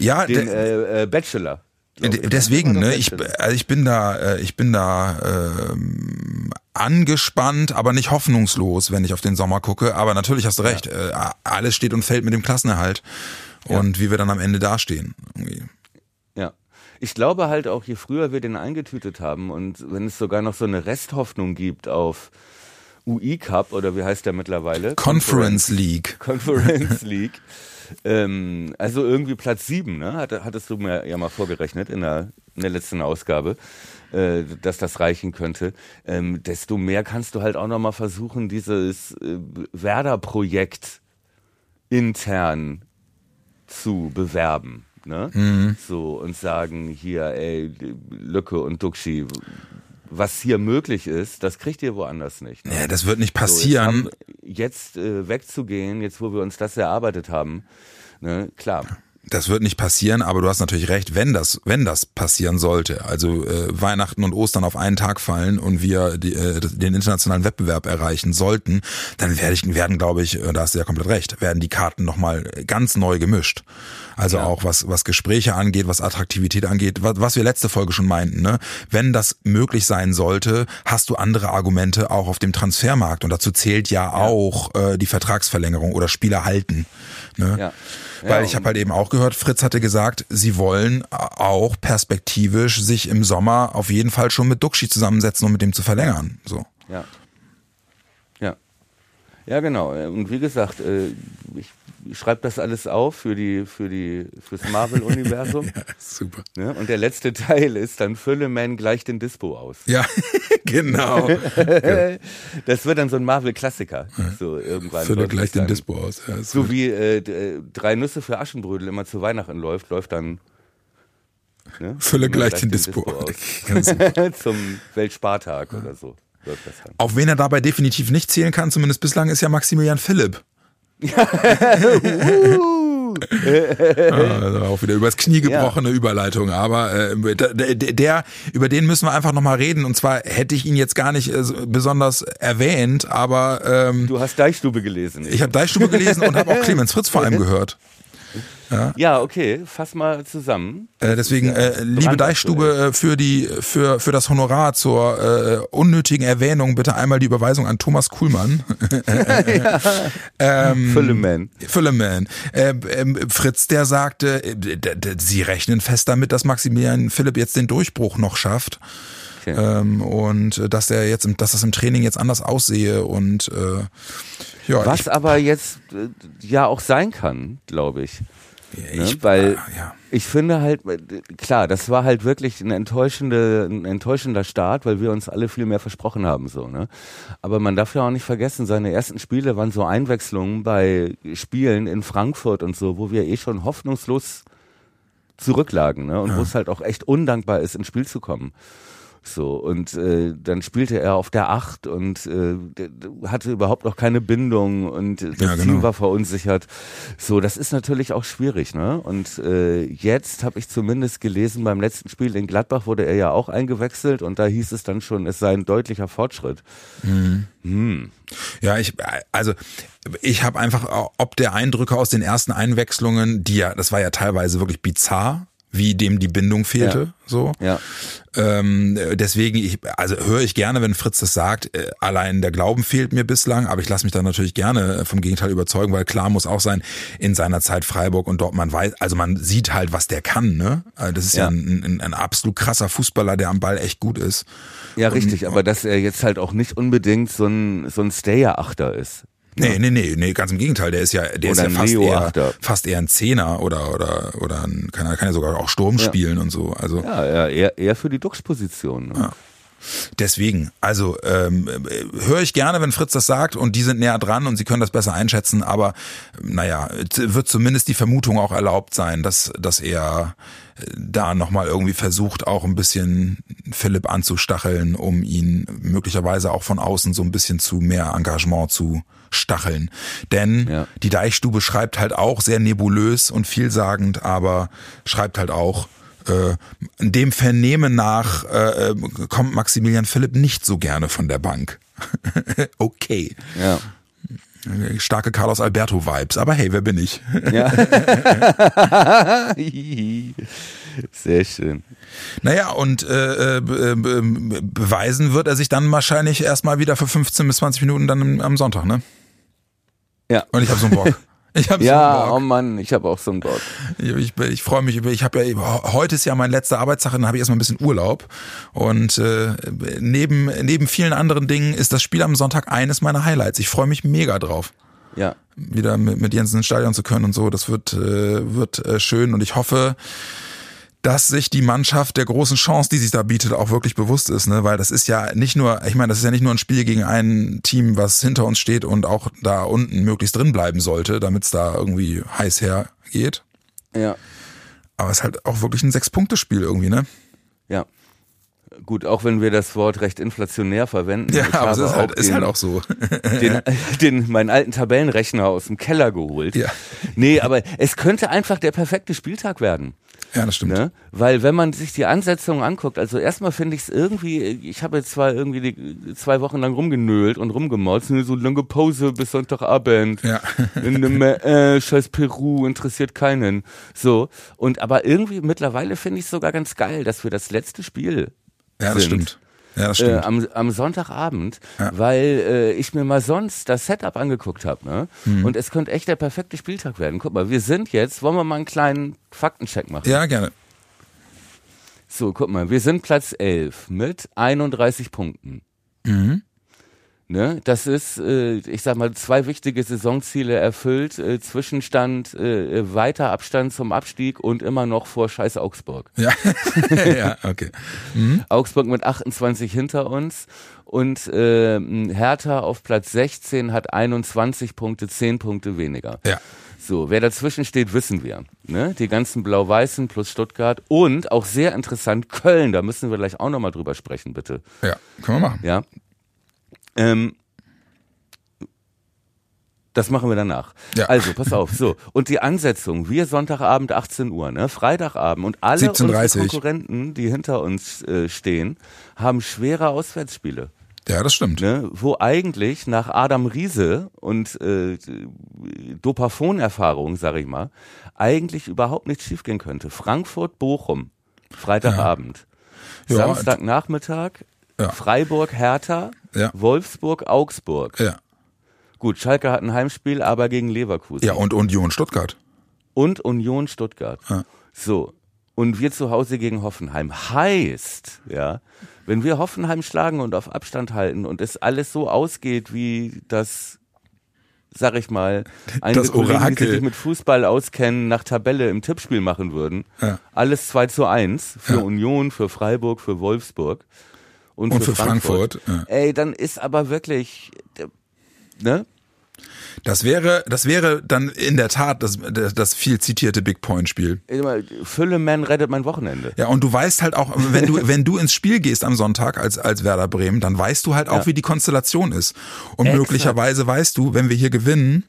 ja, Den äh, äh, Bachelor. Ne? Deswegen, ne, ich, also ich bin da, äh, ich bin da ähm, angespannt, aber nicht hoffnungslos, wenn ich auf den Sommer gucke. Aber natürlich hast du recht, äh, alles steht und fällt mit dem Klassenerhalt und wie wir dann am Ende dastehen. Irgendwie. Ja. Ich glaube halt auch, je früher wir den eingetütet haben und wenn es sogar noch so eine Resthoffnung gibt auf UI Cup oder wie heißt der mittlerweile? Conference League. Conference League. Ähm, also irgendwie Platz sieben, ne? Hatte, hattest du mir ja mal vorgerechnet in der, in der letzten Ausgabe, äh, dass das reichen könnte. Ähm, desto mehr kannst du halt auch noch mal versuchen, dieses äh, Werder-Projekt intern zu bewerben. Ne? So und sagen hier, ey, Lücke und Duxi, was hier möglich ist, das kriegt ihr woanders nicht. Ne? Ja, das wird nicht So, jetzt, passieren. haben, jetzt äh, wegzugehen, jetzt wo wir uns das erarbeitet haben, ne, klar. Das wird nicht passieren, aber du hast natürlich recht, wenn das, wenn das passieren sollte, also äh, Weihnachten und Ostern auf einen Tag fallen und wir die, äh, den internationalen Wettbewerb erreichen sollten, dann werde ich, werden, glaube ich, äh, da hast du ja komplett recht, werden die Karten nochmal ganz neu gemischt. Also auch was, was Gespräche angeht, was Attraktivität angeht, was, was wir letzte Folge schon meinten, ne? Wenn das möglich sein sollte, hast du andere Argumente auch auf dem Transfermarkt und dazu zählt ja, auch äh, die Vertragsverlängerung oder Spieler halten. Ne? Ja. Weil Ja, ich habe halt eben auch gehört, Fritz hatte gesagt, sie wollen auch perspektivisch sich im Sommer auf jeden Fall schon mit Duxi zusammensetzen, um mit dem zu verlängern. So. Ja. Ja. Ja, genau. Und wie gesagt, äh, ich, ich schreibe das alles auf für die, für die, fürs Marvel-Universum. Ja, super. ne? Und der letzte Teil ist dann Fülleman gleich den Dispo aus. Ja, genau. Das wird dann so ein Marvel-Klassiker. So irgendwann. Fülle gleich den Dispo aus. Ja, So gut. wie äh, äh, drei Nüsse für Aschenbrödel immer zu Weihnachten läuft, läuft dann. Ne? Fülle Immer gleich den Dispo aus. Ganz aus. Zum Weltspartag oder so läuft das dann. Auf wen er dabei definitiv nicht zählen kann, zumindest bislang, ist ja Maximilian Philipp. Also auch wieder übers Knie gebrochene Überleitung, aber äh, der, über den müssen wir einfach nochmal reden. Und zwar hätte ich ihn jetzt gar nicht äh, so besonders erwähnt, aber ähm, Du hast Deichstube gelesen. ich habe Deichstube gelesen und habe auch Clemens Fritz vor allem gehört. Ja, okay, fass mal zusammen. Äh, deswegen, äh, liebe. Deichstube, äh, für die, für, für das Honorar zur äh, unnötigen Erwähnung bitte einmal die Überweisung an Thomas Kuhlmann. ähm, Fülleman. Fülleman. Äh, ähm, Fritz, der sagte, äh, sie rechnen fest damit, dass Maximilian Philipp jetzt den Durchbruch noch schafft. Okay. Ähm, und äh, dass der jetzt, dass das im Training jetzt anders aussehe und äh, ja, Was aber jetzt äh, ja auch sein kann, glaube ich. ich, Ne? ich, Weil ja. ich finde halt, äh, klar, das war halt wirklich ein, enttäuschende, ein enttäuschender Start, weil wir uns alle viel mehr versprochen haben. so. Ne? Aber man darf ja auch nicht vergessen, seine ersten Spiele waren so Einwechslungen bei Spielen in Frankfurt und so, wo wir eh schon hoffnungslos zurücklagen ne? und wo es halt auch echt undankbar ist, ins Spiel zu kommen. So, und äh, dann spielte er auf der Acht und äh, hatte überhaupt noch keine Bindung und äh, das Ja, genau. Team war verunsichert. So, das ist natürlich auch schwierig, ne? Und äh, jetzt habe ich zumindest gelesen, beim letzten Spiel in Gladbach wurde er ja auch eingewechselt und da hieß es dann schon, es sei ein deutlicher Fortschritt. Ja, ich, also ich habe einfach, ob der Eindrücke aus den ersten Einwechslungen, die ja, das war ja teilweise wirklich bizarr, wie dem die Bindung fehlte, Ja. so. Ja. Ähm, deswegen, ich, also höre ich gerne, wenn Fritz das sagt. Äh, allein der Glauben fehlt mir bislang, aber ich lasse mich dann natürlich gerne vom Gegenteil überzeugen, weil klar muss auch sein, in seiner Zeit Freiburg und Dortmund weiß, also man sieht halt, was der kann, ne? Also Das ist ja, Ja. ein, ein, ein absolut krasser Fußballer, der am Ball echt gut ist. Ja, richtig, aber dass er jetzt halt auch nicht unbedingt so ein, so ein Stayer-Achter ist. Nee, nee, nee, nee, ganz im Gegenteil. Der ist ja, der ist ja fast eher, fast eher ein Zehner oder, oder, oder ein, kann, kann ja sogar auch Sturm ja. spielen und so. Also. Ja, ja eher, eher für die Duxposition. Ne? Ja. Deswegen, also ähm, höre ich gerne, wenn Fritz das sagt und die sind näher dran und sie können das besser einschätzen, aber naja, wird zumindest die Vermutung auch erlaubt sein, dass, dass er äh, da nochmal irgendwie versucht, auch ein bisschen Philipp anzustacheln, um ihn möglicherweise auch von außen so ein bisschen zu mehr Engagement zu stacheln. Denn ja. die Deichstube schreibt halt auch sehr nebulös und vielsagend, aber schreibt halt auch, äh, dem Vernehmen nach äh, kommt Maximilian Philipp nicht so gerne von der Bank. okay. Ja. Starke Carlos Alberto Vibes, aber hey, wer bin ich? Ja. Sehr schön. Naja, und äh, äh, beweisen wird er sich dann wahrscheinlich erstmal wieder für 15 bis 20 Minuten dann am Sonntag, ne? Ja. Und ich habe so einen Bock. Ich hab ja, so oh Mann, ich habe auch so einen Bock. Ich, ich, ich freue mich über, ich habe ja, heute ist ja mein letzter Arbeitstag, dann habe ich erstmal ein bisschen Urlaub. Und äh, neben, neben vielen anderen Dingen ist das Spiel am Sonntag eines meiner Highlights. Ich freue mich mega drauf. Ja. Wieder mit, mit Jens ins Stadion zu können und so. Das wird, äh, wird äh, schön und ich hoffe, dass sich die Mannschaft der großen Chance, die sich da bietet, auch wirklich bewusst ist, ne? Weil das ist ja nicht nur, ich meine, das ist ja nicht nur ein Spiel gegen ein Team, was hinter uns steht und auch da unten möglichst drin bleiben sollte, damit es da irgendwie heiß hergeht. Ja. Aber es ist halt auch wirklich ein Sechs-Punkte-Spiel irgendwie, ne? Ja. Gut, auch wenn wir das Wort recht inflationär verwenden. Ja, aber es ist halt, den, ist halt auch so. Den, den, meinen alten Tabellenrechner aus dem Keller geholt. Ja. Nee, aber es könnte einfach der perfekte Spieltag werden. Ja, das stimmt. Ne? Weil wenn man sich die Ansetzungen anguckt, also erstmal finde ich es irgendwie, ich habe jetzt zwar irgendwie die, zwei Wochen lang rumgenölt und rumgemotzt, so lange Pause bis Sonntagabend. Ja. In einem, äh, scheiß Peru, interessiert keinen. So. Und aber irgendwie mittlerweile finde ich es sogar ganz geil, dass wir das letzte Spiel ja, das sind. stimmt. Ja, das stimmt. Äh, am, am Sonntagabend, ja. weil äh, ich mir mal sonst das Setup angeguckt habe. Ne? Mhm. Und es könnte echt der perfekte Spieltag werden. Guck mal, wir sind jetzt, wollen wir mal einen kleinen Faktencheck machen? Ja, gerne. So, guck mal, wir sind Platz 11 mit 31 Punkten. Mhm. Ne? Das ist, äh, ich sag mal, zwei wichtige Saisonziele erfüllt. Äh, Zwischenstand, äh, weiter Abstand zum Abstieg und immer noch vor Scheiß Augsburg. Ja, ja okay. Mhm. Augsburg mit 28 hinter uns und äh, Hertha auf Platz 16 hat 21 Punkte, 10 Punkte weniger. Ja. So, wer dazwischen steht, wissen wir. Ne? Die ganzen Blau-Weißen plus Stuttgart und auch sehr interessant Köln, da müssen wir gleich auch nochmal drüber sprechen, bitte. Ja, können wir machen. Ja, ähm, das machen wir danach. Ja. Also, pass auf. So. Und die Ansetzung, wir Sonntagabend 18 Uhr, ne? Freitagabend und alle 17, unsere Konkurrenten, die hinter uns äh, stehen, haben schwere Auswärtsspiele. Ja, das stimmt. Ne? Wo eigentlich nach Adam Riese und äh, Dopafon-Erfahrung, sag ich mal, eigentlich überhaupt nichts schiefgehen könnte. Frankfurt, Bochum, Freitagabend. Ja. Samstagnachmittag ja. Freiburg, Hertha, ja. Wolfsburg, Augsburg. Ja. Gut, Schalke hat ein Heimspiel, aber gegen Leverkusen. Ja, und Union Stuttgart. Und Union Stuttgart. Ja. So. Und wir zu Hause gegen Hoffenheim. Heißt, ja, wenn wir Hoffenheim schlagen und auf Abstand halten und es alles so ausgeht, wie das, sag ich mal, einige Kollegen, die sich mit Fußball auskennen, nach Tabelle im Tippspiel machen würden. Ja. Alles 2 zu 1 für ja. Union, für Freiburg, für Wolfsburg und, und für, für, Frankfurt. Frankfurt. Ja. Ey, dann ist aber wirklich, ne? Das wäre, das wäre dann in der Tat das, das viel zitierte Big Point Spiel. Fülleman rettet mein Wochenende. Ja, und du weißt halt auch, wenn du, wenn du ins Spiel gehst am Sonntag als, als Werder Bremen, dann weißt du halt auch, ja. wie die Konstellation ist. Und Exakt. möglicherweise weißt du, wenn wir hier gewinnen,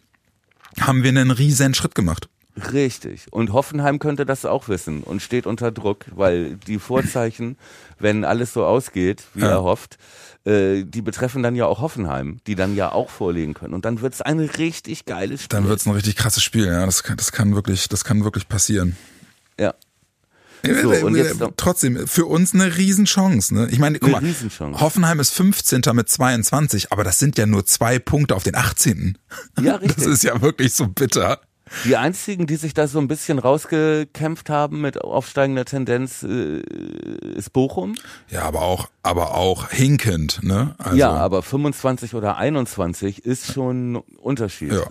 haben wir einen riesen Schritt gemacht. Richtig. Und Hoffenheim könnte das auch wissen und steht unter Druck, weil die Vorzeichen, wenn alles so ausgeht, wie ja. er hofft, äh, die betreffen dann ja auch Hoffenheim, die dann ja auch vorlegen können. Und dann wird es ein richtig geiles Spiel. Dann wird es ein richtig krasses Spiel, ja. Das kann, das kann wirklich, das kann wirklich passieren. Ja. So, und jetzt Trotzdem, für uns eine Riesenchance. Ne? Ich meine, guck mal, Hoffenheim ist 15. mit 22, aber das sind ja nur zwei Punkte auf den 18. Ja, richtig. Das ist ja wirklich so bitter. Die einzigen, die sich da so ein bisschen rausgekämpft haben mit aufsteigender Tendenz, äh, ist Bochum. Ja, aber auch, aber auch hinkend, ne? Also ja, aber 25 oder 21 ist schon ein Unterschied. Ja.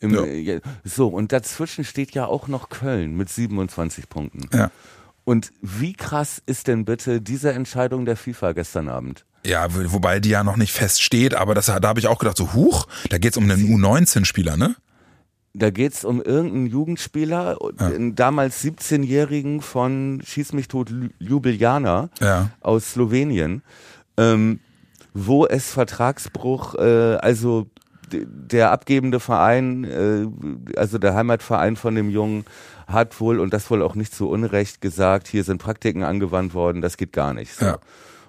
Im, ja. So, und dazwischen steht ja auch noch Köln mit 27 Punkten. Ja. Und wie krass ist denn bitte diese Entscheidung der FIFA gestern Abend? Ja, wobei die ja noch nicht feststeht, aber das, da habe ich auch gedacht, so huch, da geht's um einen U19-Spieler, ne? Da geht's um irgendeinen Jugendspieler, ja. einen damals 17-Jährigen von Schieß mich tot Ljubljana ja. aus Slowenien, ähm, wo es Vertragsbruch, äh, also der abgebende Verein, äh, also der Heimatverein von dem Jungen, hat wohl, und das wohl auch nicht zu Unrecht, gesagt, hier sind Praktiken angewandt worden, das geht gar nicht. So. Ja.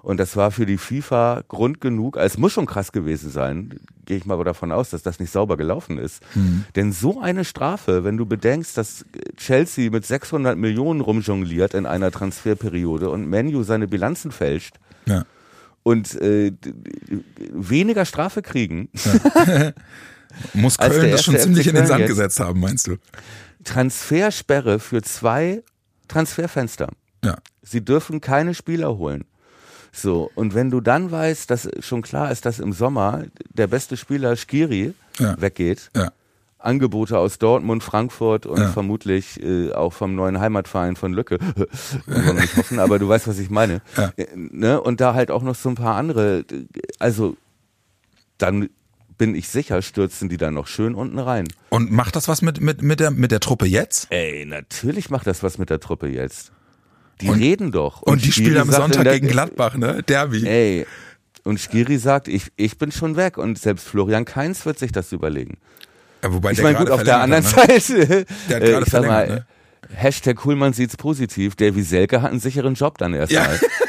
Und das war für die FIFA Grund genug, es muss schon krass gewesen sein, gehe ich mal davon aus, dass das nicht sauber gelaufen ist. Mhm. Denn so eine Strafe, wenn du bedenkst, dass Chelsea mit 600 Millionen rumjongliert in einer Transferperiode und Menu seine Bilanzen fälscht ja. und äh, weniger Strafe kriegen. Ja. muss Köln das schon ziemlich in den Sand gesetzt haben, meinst du? Transfersperre für zwei Transferfenster. Ja. Sie dürfen keine Spieler holen. So, und wenn du dann weißt, dass schon klar ist, dass im Sommer der beste Spieler Skiri ja. weggeht, ja. Angebote aus Dortmund, Frankfurt und ja. vermutlich äh, auch vom neuen Heimatverein von Lücke. Nicht hoffen, aber du weißt, was ich meine. Ja. Äh, ne? Und da halt auch noch so ein paar andere, also dann bin ich sicher, stürzen die dann noch schön unten rein. Und macht das was mit, mit, mit, der, mit der Truppe jetzt? Ey, natürlich macht das was mit der Truppe jetzt. Die und, reden doch. Und, und die spielen am Sonntag der, gegen Gladbach, ne? Derby. Ey, und Skiri sagt, ich, ich bin schon weg. Und selbst Florian Keins wird sich das überlegen. Ja, wobei ich meine, gut, auf der anderen hat, ne? Seite, der hat äh, ich sag mal, ne? Hashtag Kuhlmann sieht's positiv. Der Wieselke hat einen sicheren Job dann erstmal. Ja.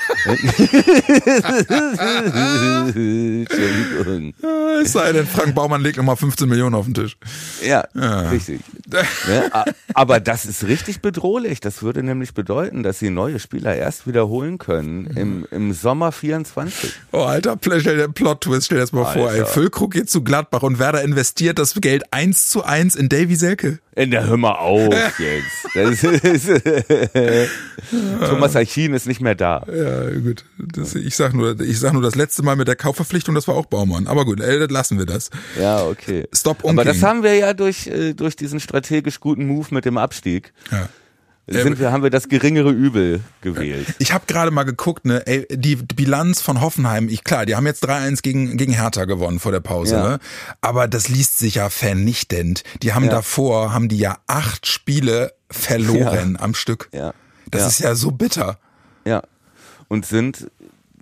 Entschuldigung. Es sei denn, Frank Baumann legt nochmal 15 Millionen auf den Tisch. Ja, ja. richtig. ja, aber das ist richtig bedrohlich. Das würde nämlich bedeuten, dass sie neue Spieler erst wiederholen können im, im Sommer 24. Oh, Alter, Plot-Twist, stell dir das mal Alter. vor. Ey. Füllkrug geht zu Gladbach und Werder investiert das Geld eins zu eins in Davy Selke. In der hör mal auf jetzt. Ist, Thomas Achin ist nicht mehr da. Ja, gut. Das, ich sag nur, ich sag nur, das letzte Mal mit der Kaufverpflichtung, das war auch Baumann. Aber gut, äh, lassen wir das. Ja, okay. Stop Unking. Aber das haben wir ja durch, äh, durch diesen strategisch guten Move mit dem Abstieg. Ja sind wir, haben wir das geringere Übel gewählt. Ich habe gerade mal geguckt, ne, ey, die Bilanz von Hoffenheim, ich klar, die haben jetzt 3-1 gegen, gegen Hertha gewonnen vor der Pause, ja. ne? Aber das liest sich ja vernichtend. Die haben ja. davor, haben die ja acht Spiele verloren ja. am Stück. Ja. Das ist ja so bitter. Ja. Und sind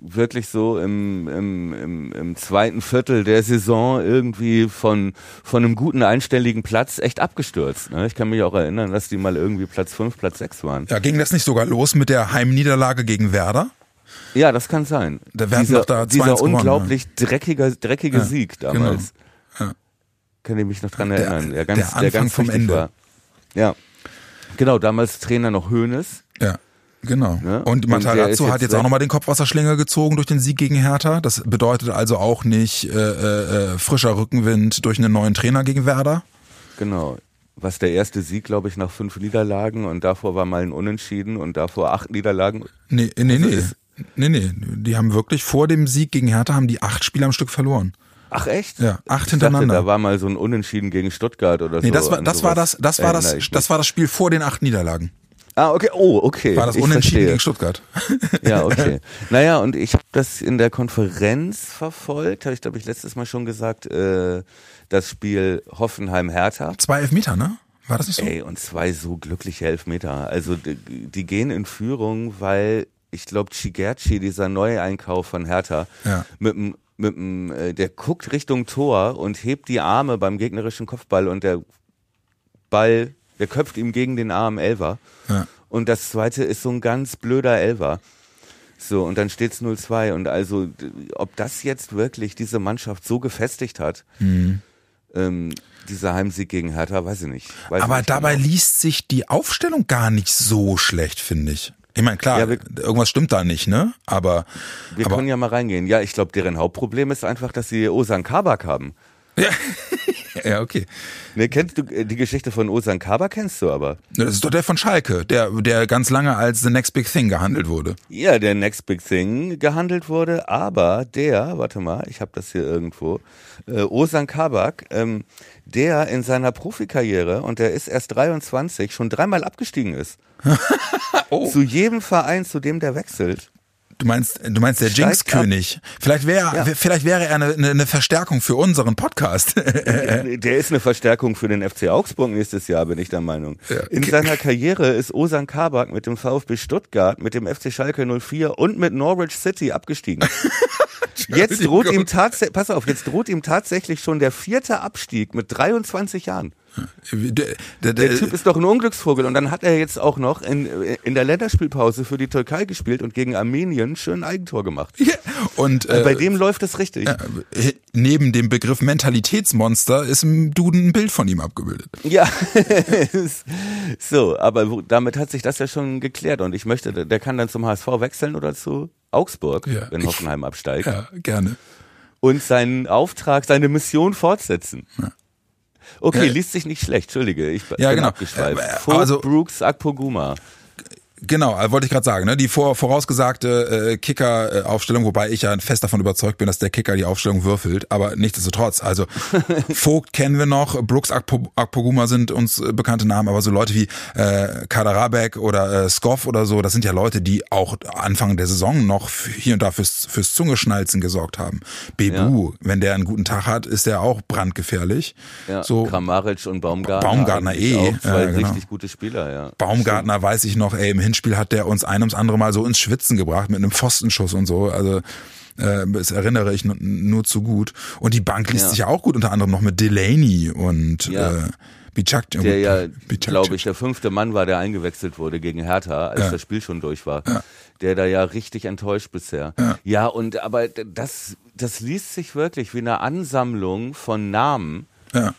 wirklich so im, im, im, im zweiten Viertel der Saison irgendwie von, von einem guten einstelligen Platz echt abgestürzt. Ne? Ich kann mich auch erinnern, dass die mal irgendwie Platz 5, Platz 6 waren. Ja, ging das nicht sogar los mit der Heimniederlage gegen Werder? Ja, das kann sein. Da dieser, da dieser unglaublich gewonnen, dreckiger, dreckige ja, Sieg damals. Genau. Ja. Kann ich mich noch dran erinnern. Der, ganz, der Anfang der ganz vom Ende. War. Ja. Genau, damals Trainer noch Hoeneß. Ja. Genau. Ne? Und Matarazzo hat jetzt, jetzt auch nochmal den Kopfwasserschläger gezogen durch den Sieg gegen Hertha. Das bedeutet also auch nicht äh, äh, äh, frischer Rückenwind durch einen neuen Trainer gegen Werder. Genau. Was der erste Sieg, glaube ich, nach fünf Niederlagen und davor war mal ein Unentschieden und davor acht Niederlagen. Nee, nee, also nee. Nee, nee. Die haben wirklich vor dem Sieg gegen Hertha haben die acht Spiele am Stück verloren. Ach echt? Ja, acht ich hintereinander. Dachte, da war mal so ein Unentschieden gegen Stuttgart oder nee, so. Nee, das war das war das das war das das war das Spiel vor den acht Niederlagen. Ah, okay. Oh, okay. War das unentschieden gegen Stuttgart? Ja, okay. naja, und ich habe das in der Konferenz verfolgt, habe ich glaube ich letztes Mal schon gesagt, äh, das Spiel Hoffenheim-Hertha. Zwei Elfmeter, ne? War das nicht so? Ey, und zwei so glückliche Elfmeter. Also die, die gehen in Führung, weil ich glaube, Chigerci, dieser neue Einkauf von Hertha, ja. mit dem mit dem, äh, der guckt Richtung Tor und hebt die Arme beim gegnerischen Kopfball und der Ball der köpft ihm gegen den Arm Elver. Ja. Und das zweite ist so ein ganz blöder Elver. So, und dann steht's 0-2. Und also, ob das jetzt wirklich diese Mannschaft so gefestigt hat, mhm. ähm, dieser Heimsieg gegen Hertha, weiß ich nicht. Weiß Aber nicht dabei genau. liest sich die Aufstellung gar nicht so schlecht, finde ich. Ich meine, klar, ja, wir, irgendwas stimmt da nicht, ne? Aber. Wir aber, können ja mal reingehen. Ja, ich glaube, deren Hauptproblem ist einfach, dass sie Osan Kabak haben. Ja. ja, okay. Ne, kennst du äh, die Geschichte von Osan Kaba kennst du aber? Das ist doch der von Schalke, der, der ganz lange als The Next Big Thing gehandelt wurde. Ja, der Next Big Thing gehandelt wurde, aber der, warte mal, ich habe das hier irgendwo, äh, Osan Kabak, ähm, der in seiner Profikarriere, und der ist erst 23, schon dreimal abgestiegen ist. oh. Zu jedem Verein, zu dem der wechselt. Du meinst, du meinst der Jinx-König. Vielleicht wäre, ja. vielleicht wäre er eine, eine Verstärkung für unseren Podcast. der ist eine Verstärkung für den FC Augsburg nächstes Jahr, bin ich der Meinung. Ja. In seiner Karriere ist Osan Kabak mit dem VfB Stuttgart, mit dem FC Schalke 04 und mit Norwich City abgestiegen. jetzt droht ihm tatsächlich, pass auf, jetzt droht ihm tatsächlich schon der vierte Abstieg mit 23 Jahren. Der, der, der, Typ ist doch ein Unglücksvogel. Und dann hat er jetzt auch noch in, in der Länderspielpause für die Türkei gespielt und gegen Armenien schön ein Eigentor gemacht. Ja, und äh, bei dem läuft es richtig. Äh, neben dem Begriff Mentalitätsmonster ist im Duden ein Bild von ihm abgebildet. Ja, so, aber damit hat sich das ja schon geklärt. Und ich möchte, der kann dann zum HSV wechseln oder zu Augsburg, ja, wenn Hoffenheim absteigt. Ja, gerne. Und seinen Auftrag, seine Mission fortsetzen. Ja. Okay, liest sich nicht schlecht, entschuldige, ich ja, bin genau. abgeschweift. Äh, also, Brooks Akpoguma. Genau, äh, wollte ich gerade sagen, ne? Die vor, vorausgesagte äh, Kicker-Aufstellung, wobei ich ja fest davon überzeugt bin, dass der Kicker die Aufstellung würfelt, aber nichtsdestotrotz, also Vogt kennen wir noch, Brooks Akpoguma sind uns äh, bekannte Namen, aber so Leute wie äh, Kaderabek oder äh, Skoff oder so, das sind ja Leute, die auch Anfang der Saison noch hier und da fürs, fürs Zungeschnalzen gesorgt haben. Bebu, ja. wenn der einen guten Tag hat, ist der auch brandgefährlich. Ja, so Kramaric und Baumgartner. Baumgartner eh. Auch zwei ja, genau. richtig gute Spieler, ja. Baumgartner Stimmt. weiß ich noch, ey, im Hinspiel hat der uns ein ums andere Mal so ins Schwitzen gebracht mit einem Pfostenschuss und so. Also äh, das erinnere ich nur, nur zu gut. Und die Bank liest ja. sich ja auch gut, unter anderem noch mit Delaney und ja. äh, Bichak, der ja, glaube ich, der fünfte Mann war, der eingewechselt wurde gegen Hertha, als ja. das Spiel schon durch war. Ja. Der da ja richtig enttäuscht bisher. Ja. ja, und aber das, das liest sich wirklich wie eine Ansammlung von Namen. Ja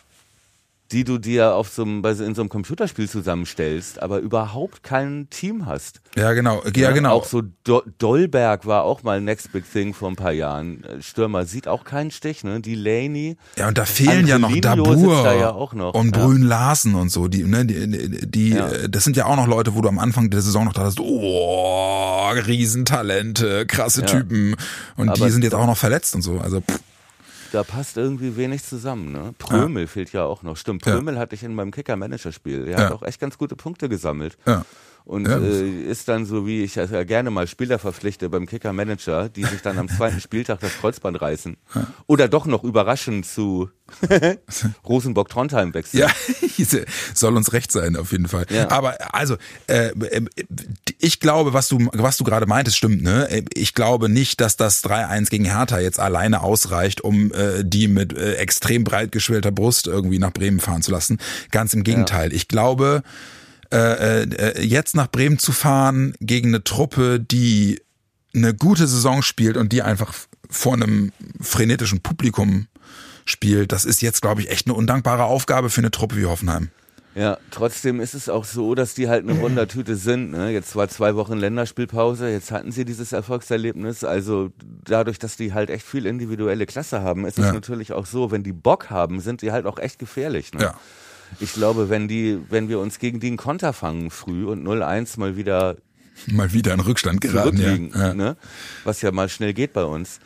die du dir auf so einem, in so einem Computerspiel zusammenstellst, aber überhaupt kein Team hast. Ja, genau. Ja, genau. Auch so Do Dolberg war auch mal Next Big Thing vor ein paar Jahren. Äh, Stürmer sieht auch keinen Stich, ne? Die Laney. Ja, und da fehlen ja noch Dabur da ja noch. und Brün ja. Larsen und so. Die, ne, die, die ja. Äh, das sind ja auch noch Leute, wo du am Anfang der Saison noch dachtest, oh, Riesentalente, krasse Typen. Und aber die sind jetzt auch noch verletzt und so. Also, pff da passt irgendwie wenig zusammen. Ne? Prömel ja. fehlt ja auch noch. Stimmt, Prömel ja. hatte ich in meinem Kicker-Manager-Spiel. Der ja. hat auch echt ganz gute Punkte gesammelt. Ja und ja. äh, ist dann so wie ich also gerne mal Spieler verpflichte beim Kicker Manager, die sich dann am zweiten Spieltag das Kreuzband reißen ja. oder doch noch überraschend zu Rosenbock Trondheim wechseln. Ja, soll uns recht sein auf jeden Fall. Ja. Aber also äh, ich glaube, was du was du gerade meintest, stimmt. Ne, ich glaube nicht, dass das 3-1 gegen Hertha jetzt alleine ausreicht, um äh, die mit äh, extrem breit geschwellter Brust irgendwie nach Bremen fahren zu lassen. Ganz im Gegenteil. Ich glaube äh, äh, jetzt nach Bremen zu fahren gegen eine Truppe, die eine gute Saison spielt und die einfach vor einem frenetischen Publikum spielt, das ist jetzt, glaube ich, echt eine undankbare Aufgabe für eine Truppe wie Hoffenheim. Ja, trotzdem ist es auch so, dass die halt eine Wundertüte sind. Ne? Jetzt war zwei Wochen Länderspielpause, jetzt hatten sie dieses Erfolgserlebnis. Also dadurch, dass die halt echt viel individuelle Klasse haben, ist es ja. natürlich auch so, wenn die Bock haben, sind die halt auch echt gefährlich. Ne? Ja ich glaube, wenn die, wenn wir uns gegen die einen Konter fangen früh und 0-1 mal wieder mal wieder in Rückstand geraten, ja. ja. Ne? was ja mal schnell geht bei uns.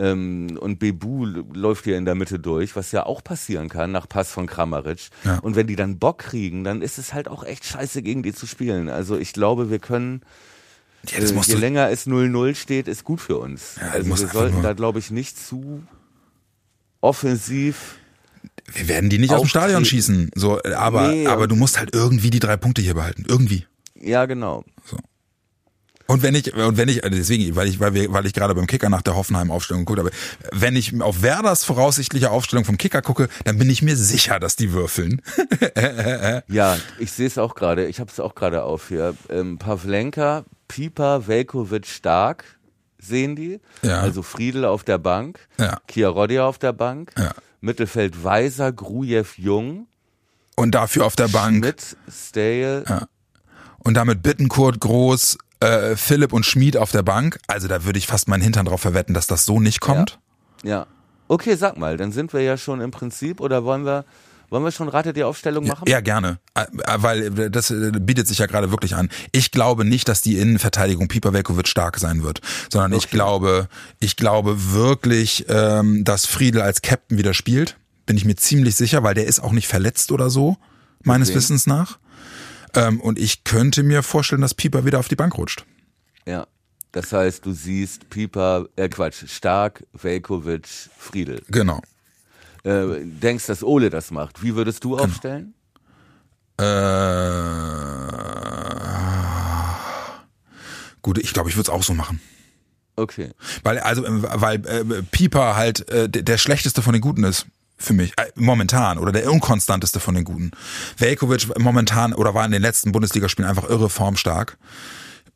Ähm, und Bebu läuft hier in der Mitte durch, was ja auch passieren kann nach Pass von Kramaric. Ja. Und wenn die dann Bock kriegen, dann ist es halt auch echt scheiße, gegen die zu spielen. Also ich glaube, wir können, ja, äh, je länger es 0-0 steht, ist gut für uns. Ja, also wir sollten da, glaube ich, nicht zu offensiv wir werden die nicht aus dem Stadion schießen. So, aber, nee, aber du musst halt irgendwie die drei Punkte hier behalten. Irgendwie. Ja, genau. So. Und wenn ich, und wenn ich, also deswegen, weil ich, weil wir, weil ich gerade beim Kicker nach der Hoffenheim-Aufstellung geguckt habe, wenn ich auf Werders voraussichtliche Aufstellung vom Kicker gucke, dann bin ich mir sicher, dass die würfeln. ja, ich sehe es auch gerade, ich habe es auch gerade auf hier. Ähm, Pavlenka, Pieper, Velkovic, Stark sehen die. Ja. Also Friedel auf der Bank, ja. Chiarodia auf der Bank. Ja. Mittelfeld Weiser, Grujew, Jung. Und dafür auf der Bank. Schmidt, Stale. Ja. Und damit Bittenkurt, Groß, äh, Philipp und Schmid auf der Bank. Also da würde ich fast meinen Hintern drauf verwetten, dass das so nicht kommt. Ja. ja. Okay, sag mal, dann sind wir ja schon im Prinzip oder wollen wir Wollen wir schon Rate die Aufstellung machen? Ja, gerne. Äh, äh, weil das äh, bietet sich ja gerade wirklich an. Ich glaube nicht, dass die Innenverteidigung Pipa Velkovic stark sein wird, sondern okay. ich glaube, ich glaube wirklich, ähm, dass Friedel als Captain wieder spielt. Bin ich mir ziemlich sicher, weil der ist auch nicht verletzt oder so, meines okay. Wissens nach. Ähm, und ich könnte mir vorstellen, dass Pieper wieder auf die Bank rutscht. Ja. Das heißt, du siehst Pieper, äh Quatsch, Stark, Velkovic, Friedel. Genau. Äh, denkst, dass Ole das macht. Wie würdest du genau. aufstellen? Äh, gut, ich glaube, ich würde es auch so machen. Okay. Weil, also, weil äh, Pieper halt äh, der schlechteste von den Guten ist für mich äh, momentan oder der unkonstanteste von den Guten. Velkovic momentan oder war in den letzten Bundesligaspielen einfach irre formstark.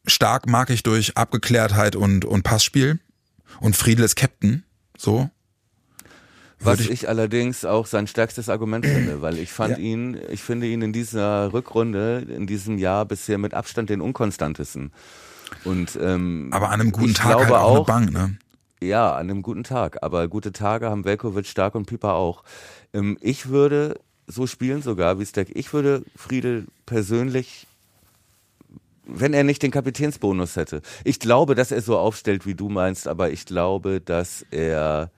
Stark mag ich durch Abgeklärtheit und und Passspiel und Friedel ist Captain, so. Was ich, ich, allerdings auch sein stärkstes Argument finde, weil ich fand ja. ihn, ich finde ihn in dieser Rückrunde, in diesem Jahr bisher mit Abstand den unkonstantesten. Und ähm, aber an einem guten Tag halt auch, auch eine Bank, ne? Ja, an einem guten Tag. Aber gute Tage haben Velkovic stark und Pipa auch. Ähm, ich würde so spielen sogar wie Stack. Ich würde Friedel persönlich wenn er nicht den Kapitänsbonus hätte. Ich glaube, dass er so aufstellt, wie du meinst, aber ich glaube, dass er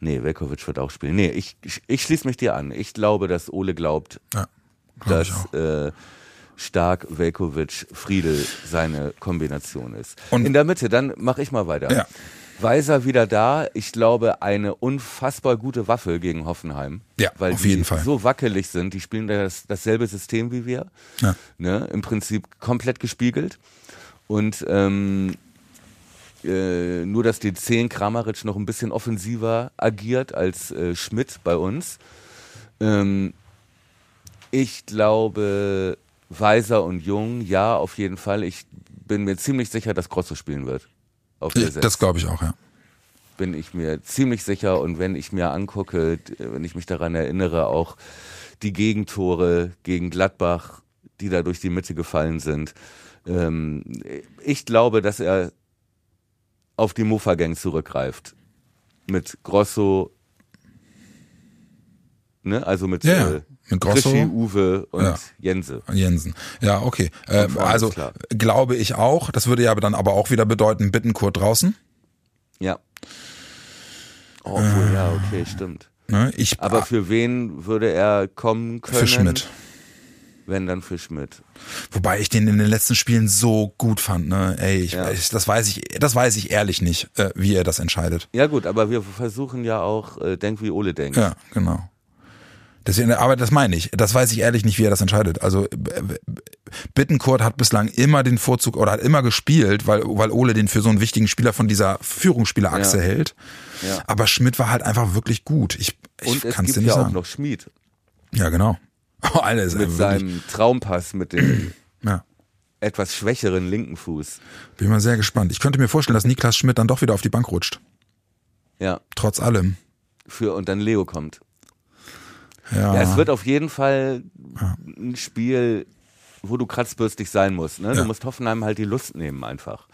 Nee, Velkovic wird auch spielen. Nee, ich, ich, ich schließe mich dir an. Ich glaube, dass Ole glaubt, ja, glaub dass äh, Stark, Velkovic, Friedel seine Kombination ist. Und In der Mitte, dann mache ich mal weiter. Ja. Weiser wieder da. Ich glaube, eine unfassbar gute Waffe gegen Hoffenheim. Ja, weil auf jeden Fall. so wackelig sind. Die spielen das, dasselbe System wie wir. Ja. Ne, Im Prinzip komplett gespiegelt. Und ähm, äh, nur, dass die 10 Kramaric noch ein bisschen offensiver agiert als äh, Schmidt bei uns. Ähm, ich glaube, Weiser und Jung, ja, auf jeden Fall. Ich bin mir ziemlich sicher, dass Grosso spielen wird. Auf der das glaube ich auch, ja. Bin ich mir ziemlich sicher. Und wenn ich mir angucke, wenn ich mich daran erinnere, auch die Gegentore gegen Gladbach, die da durch die Mitte gefallen sind. Ähm, ich glaube, dass er auf die Mofa-Gang zurückgreift. Mit Grosso, ne, also mit, ja, äh, mit Grosso, Krischi, Uwe und ja. Jense. Jensen. Ja, okay. Äh, also glaube ich auch. Das würde ja dann aber auch wieder bedeuten, Bittenkurt draußen. Ja. Oh, äh, ja, okay, stimmt. Ne, ich, aber für wen würde er kommen können? Für Schmidt wenn dann für Schmidt. Wobei ich den in den letzten Spielen so gut fand, ne? Ey, ich, ja. ich, das weiß ich, das weiß ich ehrlich nicht, äh, wie er das entscheidet. Ja gut, aber wir versuchen ja auch, äh, denk wie Ole denkt. Ja, genau. Deswegen, aber das meine ich. Das weiß ich ehrlich nicht, wie er das entscheidet. Also Bittenkurt hat bislang immer den Vorzug oder hat immer gespielt, weil, weil Ole den für so einen wichtigen Spieler von dieser Führungsspielerachse ja. hält. Ja. Aber Schmidt war halt einfach wirklich gut. Ich, ich kann es dir nicht ja sagen. auch noch Schmied. Ja, genau. Oh, alles mit seinem Traumpass, mit dem ja. etwas schwächeren linken Fuß. Bin mal sehr gespannt. Ich könnte mir vorstellen, dass Niklas Schmidt dann doch wieder auf die Bank rutscht. Ja. Trotz allem. Für und dann Leo kommt. Ja. ja es wird auf jeden Fall ja. ein Spiel, wo du kratzbürstig sein musst. Ne? Du musst Hoffenheim halt die Lust nehmen einfach.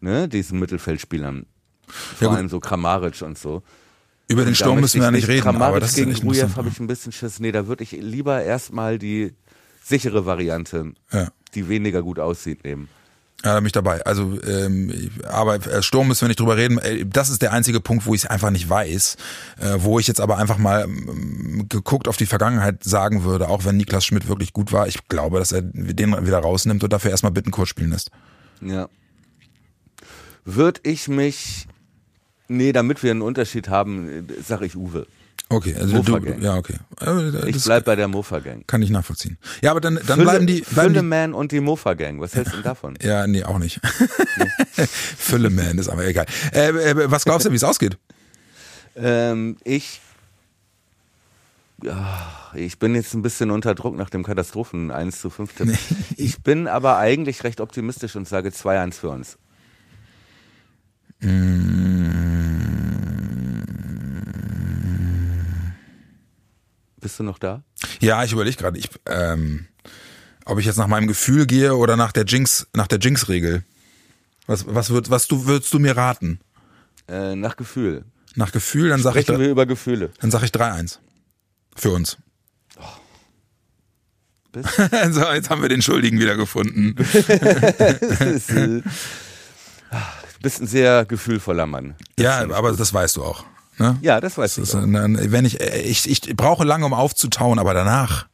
Ne? Diesen Mittelfeldspielern. Vor allem so Kramaric und so. Über den Sturm müssen wir ja nicht reden. Kramaric aber das gegen Grujew habe ich ein bisschen Schiss. Nee, da würde ich lieber erstmal die sichere Variante, ja. die weniger gut aussieht, nehmen. Ja, da bin ich dabei. Also, ähm, aber äh, Sturm müssen wir nicht drüber reden. Äh, das ist der einzige Punkt, wo ich es einfach nicht weiß. Äh, wo ich jetzt aber einfach mal ähm, geguckt auf die Vergangenheit sagen würde, auch wenn Niklas Schmidt wirklich gut war, ich glaube, dass er den wieder rausnimmt und dafür erstmal Bittenkurt spielen lässt. Ja. Würde ich mich Nee, damit wir einen Unterschied haben, sage ich Uwe. Okay, also du, ja, okay. Das ich bleib bei der Mofa Gang. Kann ich nachvollziehen. Ja, aber dann, dann Fülle, bleiben die. Bleiben Fülleman und die Mofa Gang. Was hältst du denn davon? Ja, nee, auch nicht. Fülleman ist aber egal. Äh, äh, was glaubst du, wie es ausgeht? Ähm, ich. Ich bin jetzt ein bisschen unter Druck nach dem Katastrophen 1 zu 5 Tipp. Nee. Ich bin aber eigentlich recht optimistisch und sage 2-1 für uns. Bist du noch da? Ja, ich überlege gerade, ich, ähm, ob ich jetzt nach meinem Gefühl gehe oder nach der Jinx, nach der Jinx-Regel. Was, was, würd, was du, würdest du mir raten? Äh, nach Gefühl. Nach Gefühl, dann sage ich. Sprechen wir über Gefühle. Dann sage ich 3-1. Für uns. so, jetzt haben wir den Schuldigen wieder gefunden. du bist ein sehr gefühlvoller Mann. Das ja, aber das weißt du auch. Ne? Ja, das weißt das du. Ist, wenn ich, ich, ich brauche lange, um aufzutauen, aber danach.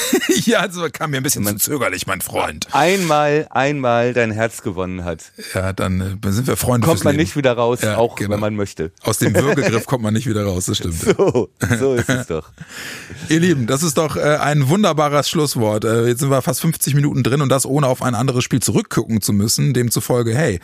ja, also kam mir ein bisschen zu zögerlich, mein Freund. Einmal, einmal dein Herz gewonnen hat. Ja, dann äh, sind wir Freunde. Kommt man Leben. nicht wieder raus, ja, auch genau. wenn man möchte. Aus dem Würgegriff kommt man nicht wieder raus, das stimmt. So, so ist es doch. Ihr Lieben, das ist doch äh, ein wunderbares Schlusswort. Äh, jetzt sind wir fast 50 Minuten drin und das ohne auf ein anderes Spiel zurückgucken zu müssen. Demzufolge, hey,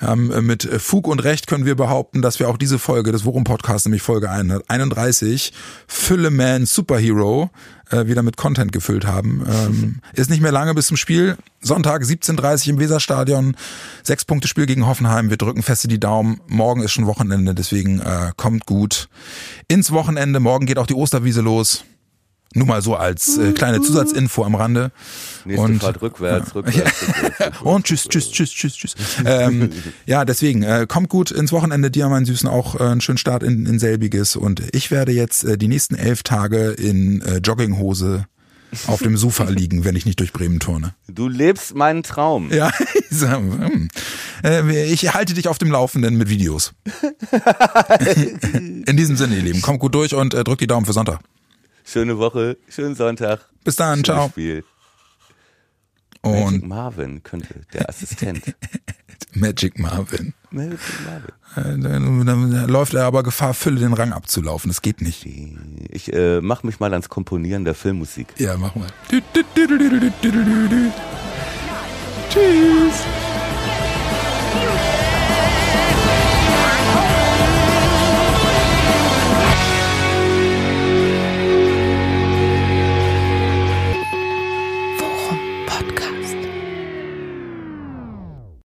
ähm, mit Fug und Recht können wir behaupten, dass wir auch diese Folge des Worum Podcasts, nämlich Folge 131, Fülle Man Superhero, äh, wieder mit Content gefüllt haben. Ähm, ist nicht mehr lange bis zum Spiel. Sonntag 17.30 im Weserstadion. Sechs Punkte Spiel gegen Hoffenheim. Wir drücken feste die Daumen. Morgen ist schon Wochenende, deswegen äh, kommt gut ins Wochenende. Morgen geht auch die Osterwiese los. Nur mal so als äh, kleine Zusatzinfo am Rande. Nächste und, Fahrt rückwärts, rückwärts, rückwärts, rückwärts. Und tschüss, tschüss, tschüss, tschüss, tschüss. ähm, ja, deswegen, äh, kommt gut ins Wochenende, dir, mein Süßen, auch äh, einen schönen Start in, in selbiges. Und ich werde jetzt äh, die nächsten elf Tage in äh, Jogginghose auf dem Sofa liegen, wenn ich nicht durch Bremen turne. Du lebst meinen Traum. Ja, hm. äh, ich halte dich auf dem Laufenden mit Videos. in diesem Sinne, ihr Lieben, kommt gut durch und äh, drückt die Daumen für Sonntag. Schöne Woche, schönen Sonntag. Bis dann, ciao. Spiel. Und Magic Marvin könnte der Assistent. Magic Marvin. Magic Marvin. Äh, dann, dann, läuft er aber Gefahr, Fülle den Rang abzulaufen. Das geht nicht. Ich äh, mach mich mal ans Komponieren der Filmmusik. Ja, mach mal. Tschüss.